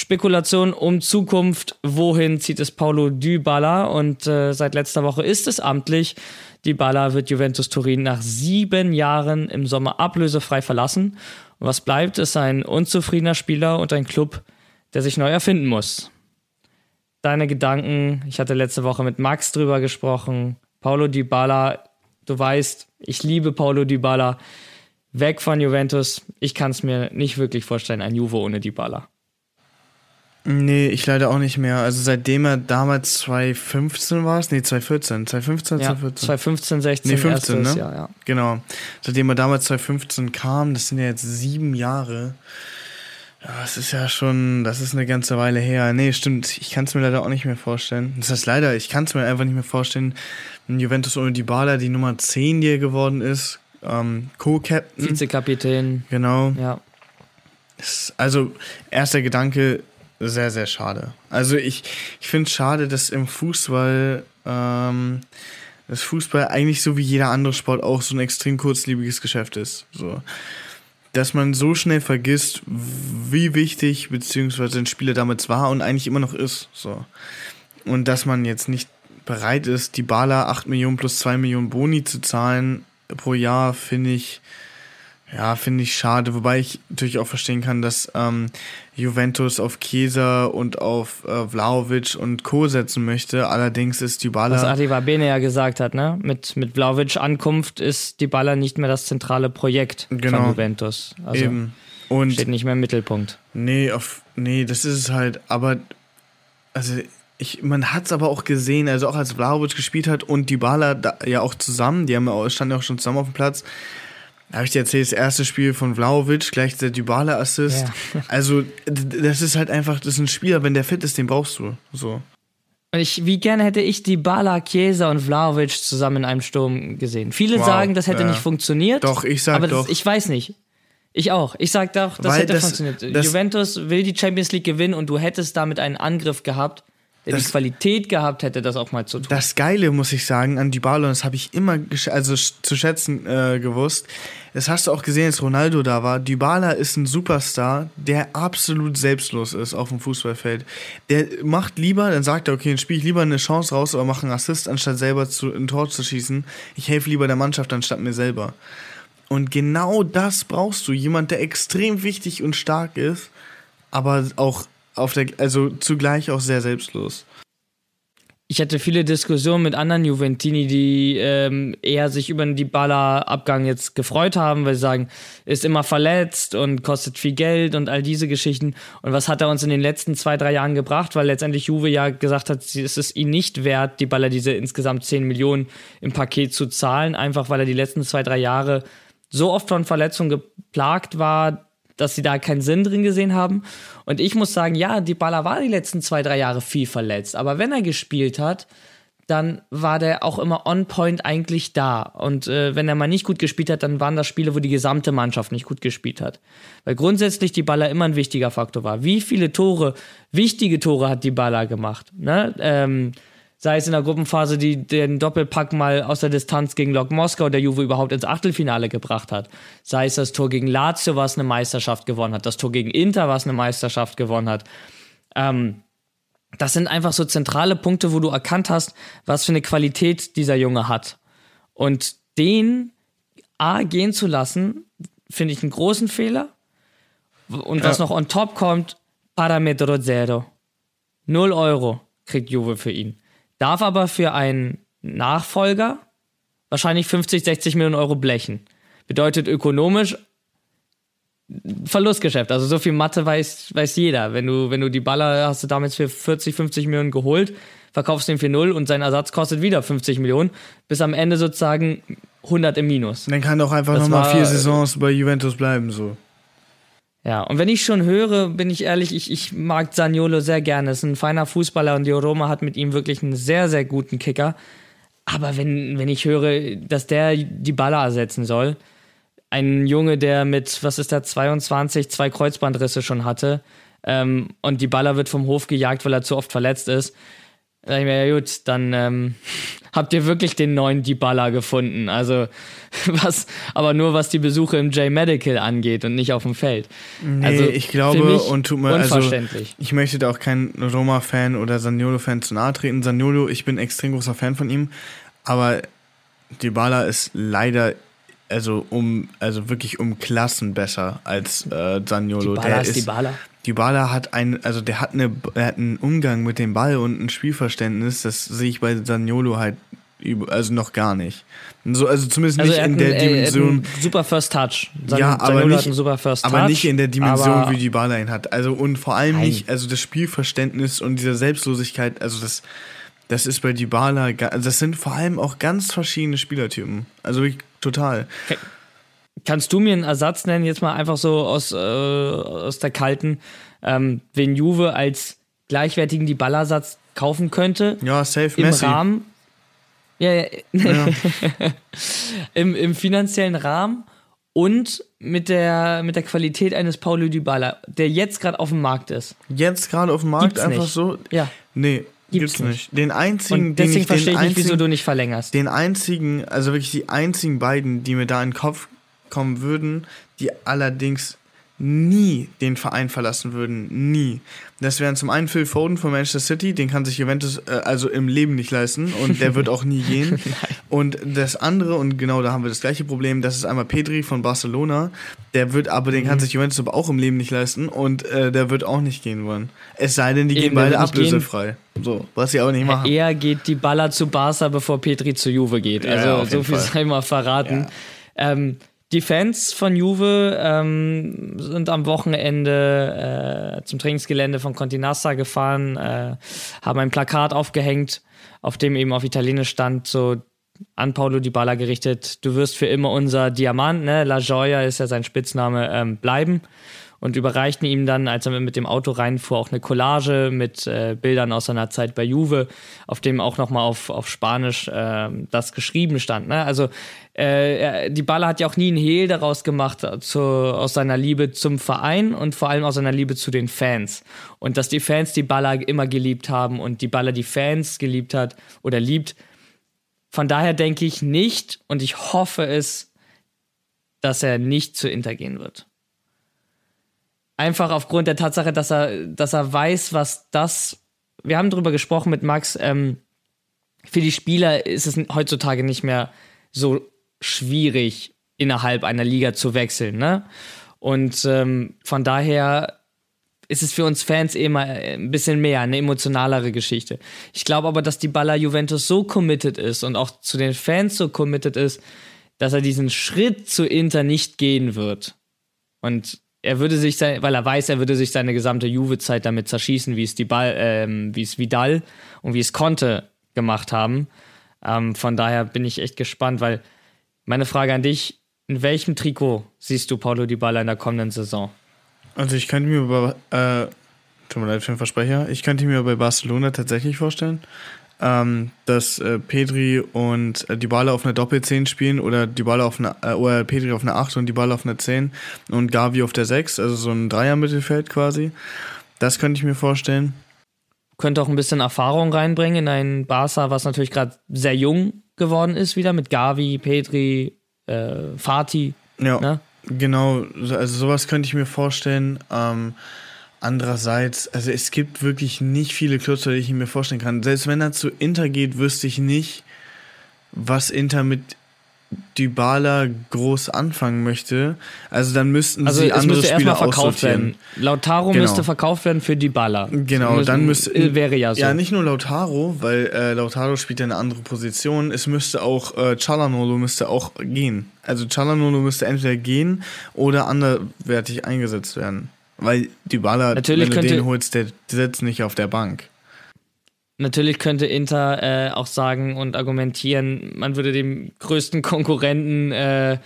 C: Spekulation um Zukunft. Wohin zieht es Paulo Dybala? Und äh, seit letzter Woche ist es amtlich. Dybala wird Juventus Turin nach sieben Jahren im Sommer ablösefrei verlassen. Und was bleibt, ist ein unzufriedener Spieler und ein Club, der sich neu erfinden muss. Deine Gedanken, ich hatte letzte Woche mit Max drüber gesprochen. Paulo Dybala, du weißt, ich liebe Paulo Dybala. Weg von Juventus. Ich kann es mir nicht wirklich vorstellen, ein Juve ohne Dybala.
B: Nee, ich leider auch nicht mehr. Also seitdem er damals 2015 war es, nee, 2014, 2015,
C: ja, 2014. 2015, 16,
B: nee, 15,
C: erstes,
B: ne?
C: Ja, ja.
B: Genau. Seitdem er damals 2015 kam, das sind ja jetzt sieben Jahre. Ja, es ist ja schon, das ist eine ganze Weile her. Nee, stimmt, ich kann es mir leider auch nicht mehr vorstellen. Das heißt leider, ich kann es mir einfach nicht mehr vorstellen. Ein Juventus ohne Dybala, die Nummer 10, die er geworden ist, ähm, Co-Captain.
C: Vizekapitän.
B: Genau.
C: Ja.
B: Also, erster Gedanke, sehr, sehr schade. Also, ich, ich finde es schade, dass im Fußball, ähm, das Fußball eigentlich so wie jeder andere Sport auch so ein extrem kurzlebiges Geschäft ist. So. Dass man so schnell vergisst, wie wichtig beziehungsweise ein Spieler damals war und eigentlich immer noch ist. So. Und dass man jetzt nicht bereit ist, die Bala 8 Millionen plus 2 Millionen Boni zu zahlen pro Jahr, finde ich, ja, finde ich schade. Wobei ich natürlich auch verstehen kann, dass ähm, Juventus auf Chiesa und auf äh, Vlahovic und Co. setzen möchte. Allerdings ist
C: Was
B: Dybala...
C: Arriva Bene ja gesagt hat, ne? Mit, mit Vlaovic Ankunft ist Baller nicht mehr das zentrale Projekt
B: Genau.
C: von Juventus. Also
B: eben. Und
C: steht nicht mehr im Mittelpunkt.
B: Nee, auf, nee, das ist es halt. Aber, also, ich, man hat es aber auch gesehen, also auch als Vlahovic gespielt hat und Dybala da, ja auch zusammen, die haben standen ja auch schon zusammen auf dem Platz. Da habe ich dir erzählt, das erste Spiel von Vlahovic, gleich der Dybala-Assist.
C: Ja.
B: Also, das ist halt einfach, das ist ein Spieler, wenn der fit ist, den brauchst du. So.
C: Und ich, wie gerne hätte ich die Bala, Chiesa und Vlaovic zusammen in einem Sturm gesehen. Viele
B: Wow,
C: sagen, das hätte
B: ja.
C: nicht funktioniert.
B: Doch, ich sag
C: aber das,
B: doch.
C: ich weiß nicht. Ich auch. Ich sag doch, das
B: Weil
C: hätte
B: das-
C: funktioniert.
B: das-
C: Juventus will die Champions League gewinnen und du hättest damit einen Angriff gehabt, der die
B: Das-
C: Qualität gehabt hätte, das auch mal zu tun.
B: Das Geile, muss ich sagen, an Dybala, und das habe ich immer also zu schätzen äh, gewusst, das hast du auch gesehen, als Ronaldo da war. Dybala ist ein Superstar, der absolut selbstlos ist auf dem Fußballfeld. Der macht lieber, dann sagt er, okay, dann spiele ich lieber eine Chance raus oder mache einen Assist, anstatt selber zu, ein Tor zu schießen. Ich helfe lieber der Mannschaft, anstatt mir selber. Und genau das brauchst du. Jemand, der extrem wichtig und stark ist, aber auch auf der, also zugleich auch sehr selbstlos.
C: Ich hatte viele Diskussionen mit anderen Juventini, die ähm, eher sich über den Dybala-Abgang jetzt gefreut haben, weil sie sagen, ist immer verletzt und kostet viel Geld und all diese Geschichten. Und was hat er uns in den letzten zwei, drei Jahren gebracht? Weil letztendlich Juve ja gesagt hat, es ist ihm nicht wert, Dybala diese insgesamt 10 Millionen im Paket zu zahlen, einfach weil er die letzten zwei, drei Jahre so oft von Verletzungen geplagt war, dass sie da keinen Sinn drin gesehen haben. Und ich muss sagen, ja, Dybala war die letzten zwei, drei Jahre viel verletzt. Aber wenn er gespielt hat, dann war der auch immer on point eigentlich da. Und äh, wenn er mal nicht gut gespielt hat, dann waren das Spiele, wo die gesamte Mannschaft nicht gut gespielt hat. Weil grundsätzlich die Baller immer ein wichtiger Faktor war. Wie viele Tore, wichtige Tore hat die Baller gemacht? Ne? Ähm, sei es in der Gruppenphase, die den Doppelpack mal aus der Distanz gegen Lok Moskau, der Juve überhaupt ins Achtelfinale gebracht hat. Sei es das Tor gegen Lazio, was eine Meisterschaft gewonnen hat. Das Tor gegen Inter, was eine Meisterschaft gewonnen hat. Ähm, das sind einfach so zentrale Punkte, wo du erkannt hast, was für eine Qualität dieser Junge hat. Und den A gehen zu lassen, finde ich einen großen Fehler. Und was
B: Ja.
C: noch on top kommt, Parametro Zero. Null Euro kriegt Juve für ihn. Darf aber für einen Nachfolger wahrscheinlich 50, 60 Millionen Euro blechen. Bedeutet ökonomisch Verlustgeschäft. Also so viel Mathe weiß, weiß jeder. Wenn du, wenn du die Baller hast du damals für 40, 50 Millionen geholt, verkaufst den für null und sein Ersatz kostet wieder 50 Millionen, bis am Ende sozusagen 100 im Minus.
B: Dann kann doch einfach nochmal vier Saisons bei Juventus bleiben, so.
C: Ja, und wenn ich schon höre, bin ich ehrlich, ich, ich mag Zaniolo sehr gerne. Ist ein feiner Fußballer und die Roma hat mit ihm wirklich einen sehr, sehr guten Kicker. Aber wenn, wenn ich höre, dass der die Baller ersetzen soll, ein Junge, der mit, was ist der, 22, zwei Kreuzbandrisse schon hatte, ähm, und die Baller wird vom Hof gejagt, weil er zu oft verletzt ist, sag ich mir, ja gut, dann ähm, habt ihr wirklich den neuen Dybala gefunden. Also was, aber nur was die Besuche im J-Medical angeht und nicht auf dem Feld.
B: Nee,
C: Also,
B: ich glaube, und tut mir also, ich möchte da auch kein Roma-Fan oder Saniolo-Fan zu nahe treten. Saniolo, ich bin extrem großer Fan von ihm, aber Dybala ist leider also um also wirklich um Klassen besser als äh, Saniolo.
C: Dybala
B: der
C: ist Dybala.
B: Dybala hat ein, also der hat eine, er hat einen Umgang mit dem Ball und ein Spielverständnis, das sehe ich bei Saniolo halt also noch gar nicht. So, also zumindest
C: Also
B: nicht in der
C: einen, äh, hat
B: Dimension.
C: einen super First Touch. San,
B: ja, aber
C: Zaniolo
B: nicht,
C: hat einen super First
B: aber
C: Touch.
B: nicht in der Dimension,
C: aber
B: wie Dybala ihn hat. Also und vor allem
C: Nein.
B: nicht, also das Spielverständnis und diese Selbstlosigkeit, also das, das ist bei Dybala, also das sind vor allem auch ganz verschiedene Spielertypen. Also total.
C: kannst du mir einen Ersatz nennen, jetzt mal einfach so aus, äh, aus der kalten, ähm, wen Juve als gleichwertigen die Ballersatz kaufen könnte?
B: Ja, safe
C: Im
B: Messi.
C: Rahmen. Ja, ja.
B: Ja.
C: Im, Im finanziellen Rahmen und mit der, mit der Qualität eines Paulo Dybala, der jetzt gerade auf dem Markt ist.
B: Jetzt gerade auf dem Markt
C: Gibt's
B: einfach
C: nicht.
B: so.
C: Ja.
B: Nee,
C: Gibt's
B: gibt's, nicht. Den einzigen,
C: Und
B: den
C: deswegen
B: ich,
C: verstehe
B: den
C: ich nicht, wieso du nicht verlängerst.
B: Den einzigen, also wirklich die einzigen beiden, die mir da in den Kopf kommen würden, die allerdings nie den Verein verlassen würden. Nie. Das wären zum einen Phil Foden von Manchester City, den kann sich Juventus äh, also im Leben nicht leisten und der wird auch nie gehen. und das andere, und genau da haben wir das gleiche Problem, das ist einmal Pedri von Barcelona, der wird aber, den kann
C: Mhm.
B: sich Juventus aber auch im Leben nicht leisten und äh, der wird auch nicht gehen wollen. Es sei denn, die
C: Eben,
B: gehen beide ablösefrei. So, was sie auch nicht machen.
C: Eher geht die Baller zu Barca, bevor Petri zu Juve geht.
B: Ja,
C: Also
B: ja,
C: so viel
B: Fall.
C: sei mal verraten. Ähm, die Fans von Juve ähm, sind am Wochenende äh, zum Trainingsgelände von Continassa gefahren, äh, haben ein Plakat aufgehängt, auf dem eben auf Italienisch stand, so an Paulo Dybala gerichtet, du wirst für immer unser Diamant, ne? La Gioia ist ja sein Spitzname, ähm, bleiben. Und überreichten ihm dann, als er mit dem Auto reinfuhr, auch eine Collage mit äh, Bildern aus seiner Zeit bei Juve, auf dem auch nochmal auf, auf Spanisch ähm, das geschrieben stand. Ne? Also äh, er- Dybala hat ja auch nie einen Hehl daraus gemacht äh, zu, aus seiner Liebe zum Verein und vor allem aus seiner Liebe zu den Fans. Und dass die Fans Dybala immer geliebt haben und Dybala die Fans geliebt hat oder liebt, von daher denke ich nicht und ich hoffe es, dass er nicht zu Inter gehen wird. Einfach aufgrund der Tatsache, dass er, dass er weiß, was das. Wir haben darüber gesprochen mit Max. Ähm, für die Spieler ist es heutzutage nicht mehr so schwierig, innerhalb einer Liga zu wechseln. Ne? Und ähm, von daher ist es für uns Fans eh mal ein bisschen mehr, eine emotionalere Geschichte. Ich glaube aber, dass die Baller Juventus so committed ist und auch zu den Fans so committed ist, dass er diesen Schritt zu Inter nicht gehen wird. Und er würde sich, sein, weil er weiß, er würde sich seine gesamte Juve-Zeit damit zerschießen, wie es die Ball, ähm, wie es Vidal und wie es Conte gemacht haben. Ähm, von daher bin ich echt gespannt, weil meine Frage an dich: In welchem Trikot siehst du Paulo Dybala in der kommenden Saison?
B: Also ich könnte mir bei, äh, tut mir leid für den Versprecher, ich könnte mir bei Barcelona tatsächlich vorstellen, ähm, dass äh, Pedri und äh, Dybala auf einer Doppel-10 spielen oder Dybala auf einer, äh, oder Pedri auf einer 8 und Dybala auf einer 10 und Gavi auf der 6, also so ein Dreier-Mittelfeld quasi. Das könnte ich mir vorstellen.
C: Könnte auch ein bisschen Erfahrung reinbringen in ein Barca, was natürlich gerade sehr jung geworden ist, wieder mit Gavi, Pedri, äh, Fati.
B: Ja,
C: Ne?
B: genau, so- also sowas könnte ich mir vorstellen. Ähm, andererseits, also es gibt wirklich nicht viele Clubs, die ich mir vorstellen kann. Selbst wenn er zu Inter geht, wüsste ich nicht, was Inter mit Dybala groß anfangen möchte. Also dann müssten
C: Also
B: sie andere
C: müsste
B: Spieler
C: verkauft werden. Lautaro
B: Genau.
C: müsste verkauft werden für Dybala.
B: Genau,
C: Müssen-
B: dann müsste
C: äh, wäre ja so.
B: Ja, nicht nur Lautaro, weil äh, Lautaro spielt ja eine andere Position. Es müsste auch äh, Chalanolo müsste auch gehen. Also Chalanolo müsste entweder gehen oder anderwertig eingesetzt werden. Weil Dybala,
C: Natürlich
B: wenn du
C: könnte-
B: den holst, der sitzt nicht auf der Bank.
C: Natürlich könnte Inter äh, auch sagen und argumentieren, man würde dem größten Konkurrenten äh,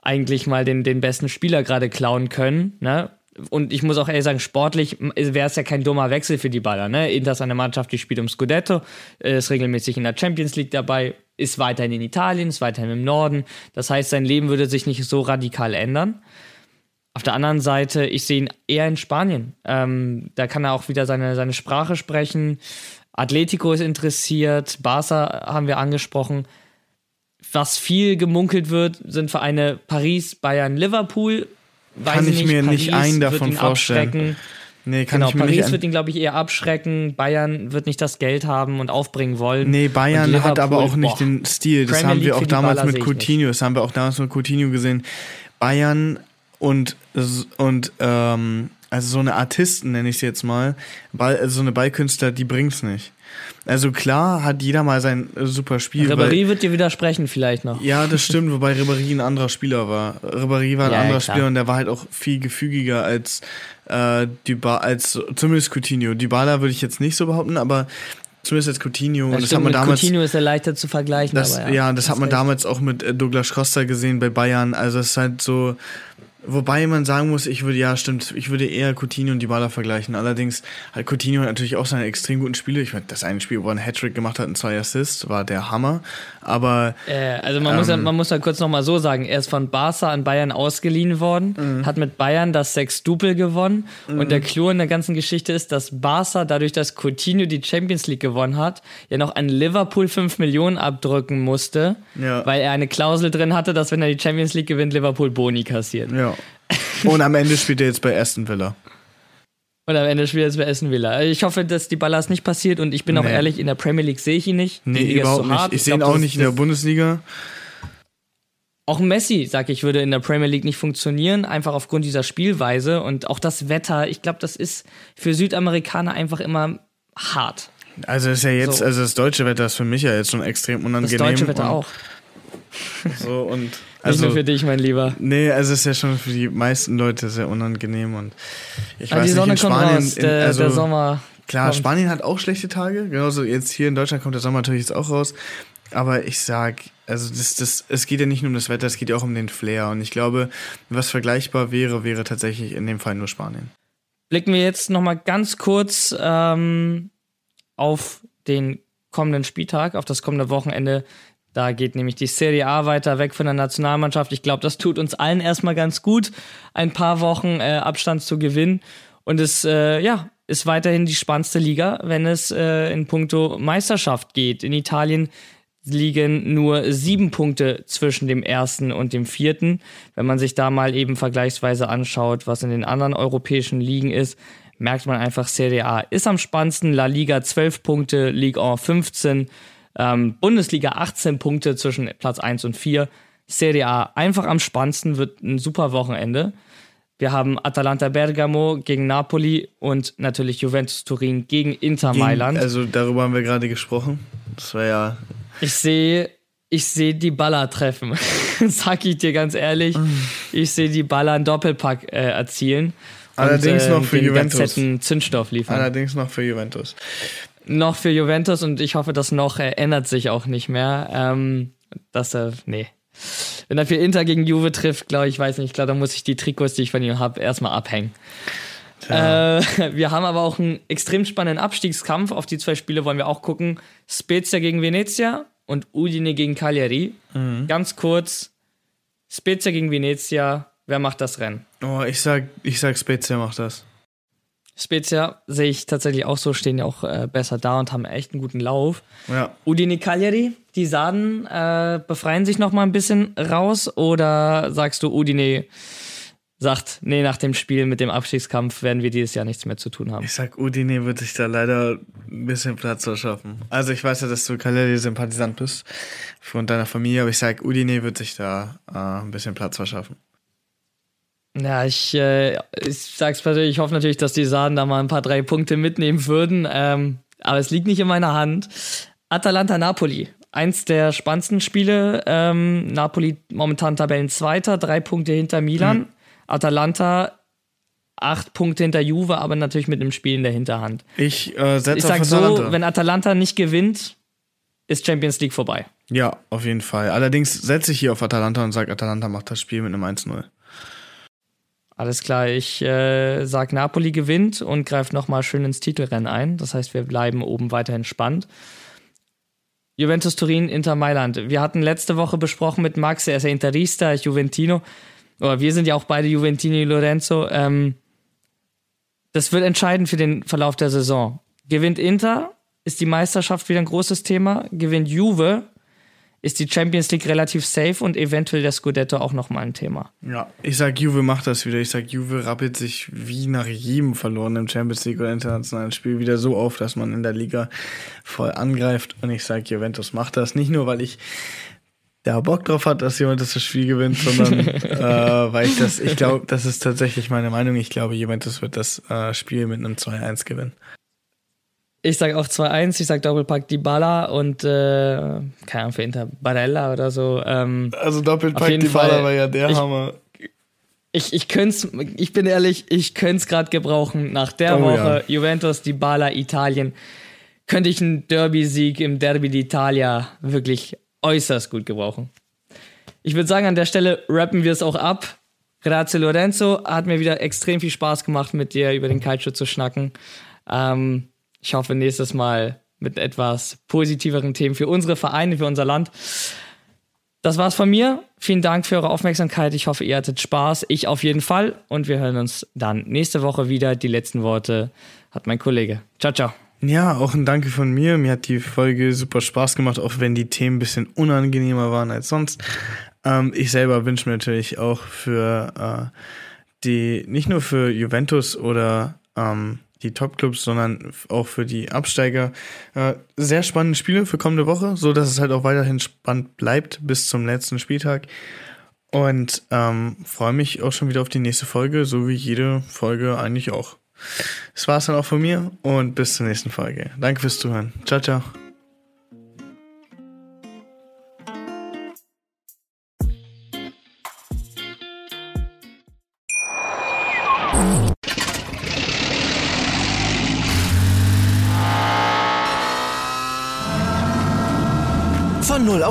C: eigentlich mal den, den besten Spieler gerade klauen können. Ne? Und ich muss auch ehrlich sagen, sportlich wäre es ja kein dummer Wechsel für die Baller. Ne? Inter ist eine Mannschaft, die spielt um Scudetto, äh, ist regelmäßig in der Champions League dabei, ist weiterhin in Italien, ist weiterhin im Norden. Das heißt, sein Leben würde sich nicht so radikal ändern. Auf der anderen Seite, ich sehe ihn eher in Spanien. Ähm, da kann er auch wieder seine, seine Sprache sprechen. Atletico ist interessiert, Barca haben wir angesprochen. Was viel gemunkelt wird, sind Vereine Paris, Bayern, Liverpool. Weiß
B: Kann ich mir nicht einen davon vorstellen. Nee, kann
C: Genau,
B: ich mir
C: Paris
B: nicht
C: wird ihn, glaube ich, eher abschrecken. Bayern wird nicht das Geld haben und aufbringen wollen.
B: Nee, Bayern hat aber auch nicht
C: boah.
B: den Stil. Das
C: Premier
B: haben
C: League
B: wir auch
C: für die
B: damals mit
C: nicht.
B: Coutinho. Das haben wir auch damals mit Coutinho gesehen. Bayern und, und ähm, also so eine Artisten, nenne ich sie jetzt mal, Ball, also so eine Ballkünstler, die bringt's nicht. Also klar hat jeder mal sein äh, super Spiel.
C: Ribéry wird dir widersprechen vielleicht noch.
B: ja, das stimmt, wobei Ribéry ein anderer Spieler war. Ribéry war ein
C: Ja,
B: anderer
C: klar.
B: Spieler und der war halt auch viel gefügiger als äh, Dyba als zumindest Coutinho. Dybala würde ich jetzt nicht so behaupten, aber zumindest als Coutinho.
C: Ja,
B: und das
C: stimmt,
B: hat man damals.
C: Coutinho ist er leichter zu vergleichen.
B: Das,
C: aber
B: ja,
C: ja,
B: das
C: hast
B: hat man
C: recht.
B: damals auch mit äh, Douglas Costa gesehen bei Bayern. Also es ist halt so, wobei man sagen muss, ich würde, ja stimmt, ich würde eher Coutinho und Dybala vergleichen. Allerdings hat Coutinho natürlich auch seine extrem guten Spiele. Ich meine, das eine Spiel, wo er einen Hattrick gemacht hat und zwei Assists, war der Hammer. Aber
C: Äh, also man, muss ja,
B: Ähm.
C: man muss ja kurz nochmal so sagen, er ist von Barca an Bayern ausgeliehen worden,
B: Mhm.
C: hat mit Bayern das Sextupel gewonnen und der Clou in der ganzen Geschichte ist, dass Barca dadurch, dass Coutinho die Champions League gewonnen hat, ja noch an Liverpool 5 Millionen abdrücken musste,
B: Ja.
C: weil er eine Klausel drin hatte, dass wenn er die Champions League gewinnt, Liverpool Boni kassiert.
B: ja. Und am Ende spielt er jetzt bei Aston Villa.
C: Und am Ende spielt er jetzt bei Essen Villa. Ich hoffe, dass die Ballas nicht passiert und ich bin auch
B: Nee.
C: ehrlich, in der Premier League sehe ich ihn nicht. Die
B: Nee,
C: ist
B: überhaupt
C: zu
B: nicht.
C: hart.
B: Ich sehe ihn auch
C: das-
B: nicht in der
C: das-
B: Bundesliga.
C: Auch Messi, sag ich, würde in der Premier League nicht funktionieren, einfach aufgrund dieser Spielweise und auch das Wetter. Ich glaube, das ist für Südamerikaner einfach immer hart.
B: Also ist ja jetzt,
C: So.
B: also das deutsche Wetter ist für mich ja jetzt schon extrem
C: Das
B: unangenehm.
C: deutsche Wetter auch.
B: So und
C: nicht
B: also
C: nur für dich, mein Lieber.
B: Nee, also es ist ja schon für die meisten Leute sehr unangenehm und ich
C: Aber
B: weiß
C: die Sonne
B: nicht, in
C: kommt
B: Spanien,
C: raus,
B: in,
C: der,
B: also
C: der Sommer.
B: klar,
C: kommt.
B: Spanien hat auch schlechte Tage, genauso jetzt hier in Deutschland kommt der Sommer natürlich jetzt auch raus, aber ich sag, also das, das, es geht ja nicht nur um das Wetter, es geht ja auch um den Flair und ich glaube, was vergleichbar wäre, wäre tatsächlich in dem Fall nur Spanien.
C: Blicken wir jetzt nochmal ganz kurz ähm, auf den kommenden Spieltag, auf das kommende Wochenende. Da geht nämlich die Serie A weiter weg von der Nationalmannschaft. Ich glaube, das tut uns allen erstmal ganz gut, ein paar Wochen äh, Abstand zu gewinnen. Und es äh, ja, ist weiterhin die spannendste Liga, wenn es äh, in puncto Meisterschaft geht. In Italien liegen nur sieben Punkte zwischen dem ersten und dem vierten. Wenn man sich da mal eben vergleichsweise anschaut, was in den anderen europäischen Ligen ist, merkt man einfach, Serie A ist am spannendsten. La Liga 12 Punkte, Ligue 1 15, ähm, Bundesliga 18 Punkte zwischen Platz 1 und 4. Serie A einfach am spannendsten, wird ein super Wochenende. Wir haben Atalanta Bergamo gegen Napoli und natürlich Juventus Turin gegen Inter
B: Gegen-
C: Mailand.
B: Also darüber haben wir gerade gesprochen. Das war ja
C: Ich sehe, ich sehe die Baller treffen. Sag ich dir ganz ehrlich. Ich sehe die Baller einen Doppelpack äh, erzielen.
B: Allerdings
C: und, äh,
B: noch für
C: den
B: Juventus.
C: ganzen Zündstoff liefern.
B: allerdings noch für Juventus.
C: noch für Juventus und ich hoffe, das noch äh, ändert sich auch nicht mehr. Ähm, dass er, nee. Wenn er für Inter gegen Juve trifft, glaube ich, weiß nicht, klar, dann muss ich die Trikots, die ich von ihm habe, erstmal abhängen. Äh, wir haben aber auch einen extrem spannenden Abstiegskampf. Auf die zwei Spiele wollen wir auch gucken. Spezia gegen Venezia und Udine gegen Cagliari. Ganz kurz. Spezia gegen Venezia. Wer macht das Rennen?
B: Oh, ich sag, ich sag Spezia macht das.
C: Spezia sehe ich tatsächlich auch so, stehen ja auch äh, besser da und haben echt einen guten Lauf.
B: Ja.
C: Udine Cagliari, die Sarden äh, befreien sich noch mal ein bisschen raus oder sagst du, Udine sagt, nee, nach dem Spiel mit dem Abstiegskampf werden wir dieses Jahr nichts mehr zu tun haben.
B: Ich sag, Udine wird sich da leider ein bisschen Platz verschaffen. Also ich weiß ja, dass du Cagliari-Sympathisant bist, von deiner Familie, aber ich sag, Udine wird sich da äh, ein bisschen Platz verschaffen.
C: Ja, ich, äh, ich sag's persönlich, ich hoffe natürlich, dass die Sarden da mal ein paar drei Punkte mitnehmen würden, ähm, aber es liegt nicht in meiner Hand. Atalanta-Napoli, eins der spannendsten Spiele. Ähm, Napoli momentan Tabellenzweiter, drei Punkte hinter Milan. Atalanta acht Punkte hinter Juve, aber natürlich mit einem Spiel in der Hinterhand.
B: Ich äh, setze
C: Ich sag so,
B: Atalanta.
C: wenn Atalanta nicht gewinnt, ist Champions League vorbei.
B: ja, auf jeden Fall. Allerdings setze ich hier auf Atalanta und sage, Atalanta macht das Spiel mit einem 1-0.
C: Alles klar, ich äh, sag Napoli gewinnt und greift nochmal schön ins Titelrennen ein. Das heißt, wir bleiben oben weiterhin spannend. Juventus Turin, Inter Mailand. Wir hatten letzte Woche besprochen mit Max, er ist ja Interista, ich Juventino. Aber wir sind ja auch beide Juventini Lorenzo. Ähm, das wird entscheidend für den Verlauf der Saison. Gewinnt Inter, ist die Meisterschaft wieder ein großes Thema. Gewinnt Juve, ist die Champions League relativ safe und eventuell der Scudetto auch nochmal ein Thema.
B: Ja, ich sag, Juve macht das wieder. Ich sag, Juve rappelt sich wie nach jedem verlorenen Champions League oder internationalen Spiel wieder so auf, dass man in der Liga voll angreift. Und ich sag, Juventus macht das. Nicht nur, weil ich da Bock drauf hat, dass Juventus das Spiel gewinnt, sondern äh, weil ich das, ich glaube, das ist tatsächlich meine Meinung. Ich glaube, Juventus wird das äh, Spiel mit einem 2-1 gewinnen.
C: Ich sag auch 2-1, ich sag Doppelpack Dybala und äh, keine Ahnung für Inter Barella oder so. Ähm,
B: Also
C: jeden
B: Dybala
C: Fall.
B: war ja der
C: Ich-
B: Hammer.
C: ich, ich könnte ich bin ehrlich, ich könnte es gerade gebrauchen nach der
B: Oh,
C: Woche.
B: ja.
C: Juventus, Dybala, Italien. könnte ich einen Derby-Sieg im Derby d'Italia wirklich äußerst gut gebrauchen. Ich würde sagen, an der Stelle rappen wir es auch ab. Grazie Lorenzo, hat mir wieder extrem viel Spaß gemacht, mit dir über den Calcio zu schnacken. Ähm, ich hoffe nächstes Mal mit etwas positiveren Themen für unsere Vereine, für unser Land. Das war's von mir. Vielen Dank für eure Aufmerksamkeit. Ich hoffe, ihr hattet Spaß. Ich auf jeden Fall. Und wir hören uns dann nächste Woche wieder. Die letzten Worte hat mein Kollege. Ciao, ciao.
B: Ja, auch ein Danke von mir. Mir hat die Folge super Spaß gemacht, auch wenn die Themen ein bisschen unangenehmer waren als sonst. Ähm, ich selber wünsche mir natürlich auch für äh, die, nicht nur für Juventus oder ähm, die Top-Clubs, sondern auch für die Absteiger. Äh, sehr spannende Spiele für kommende Woche, so dass es halt auch weiterhin spannend bleibt bis zum letzten Spieltag. Und ähm, freue mich auch schon wieder auf die nächste Folge, so wie jede Folge eigentlich auch. Das war's dann auch von mir und bis zur nächsten Folge. Danke fürs Zuhören. Ciao, ciao.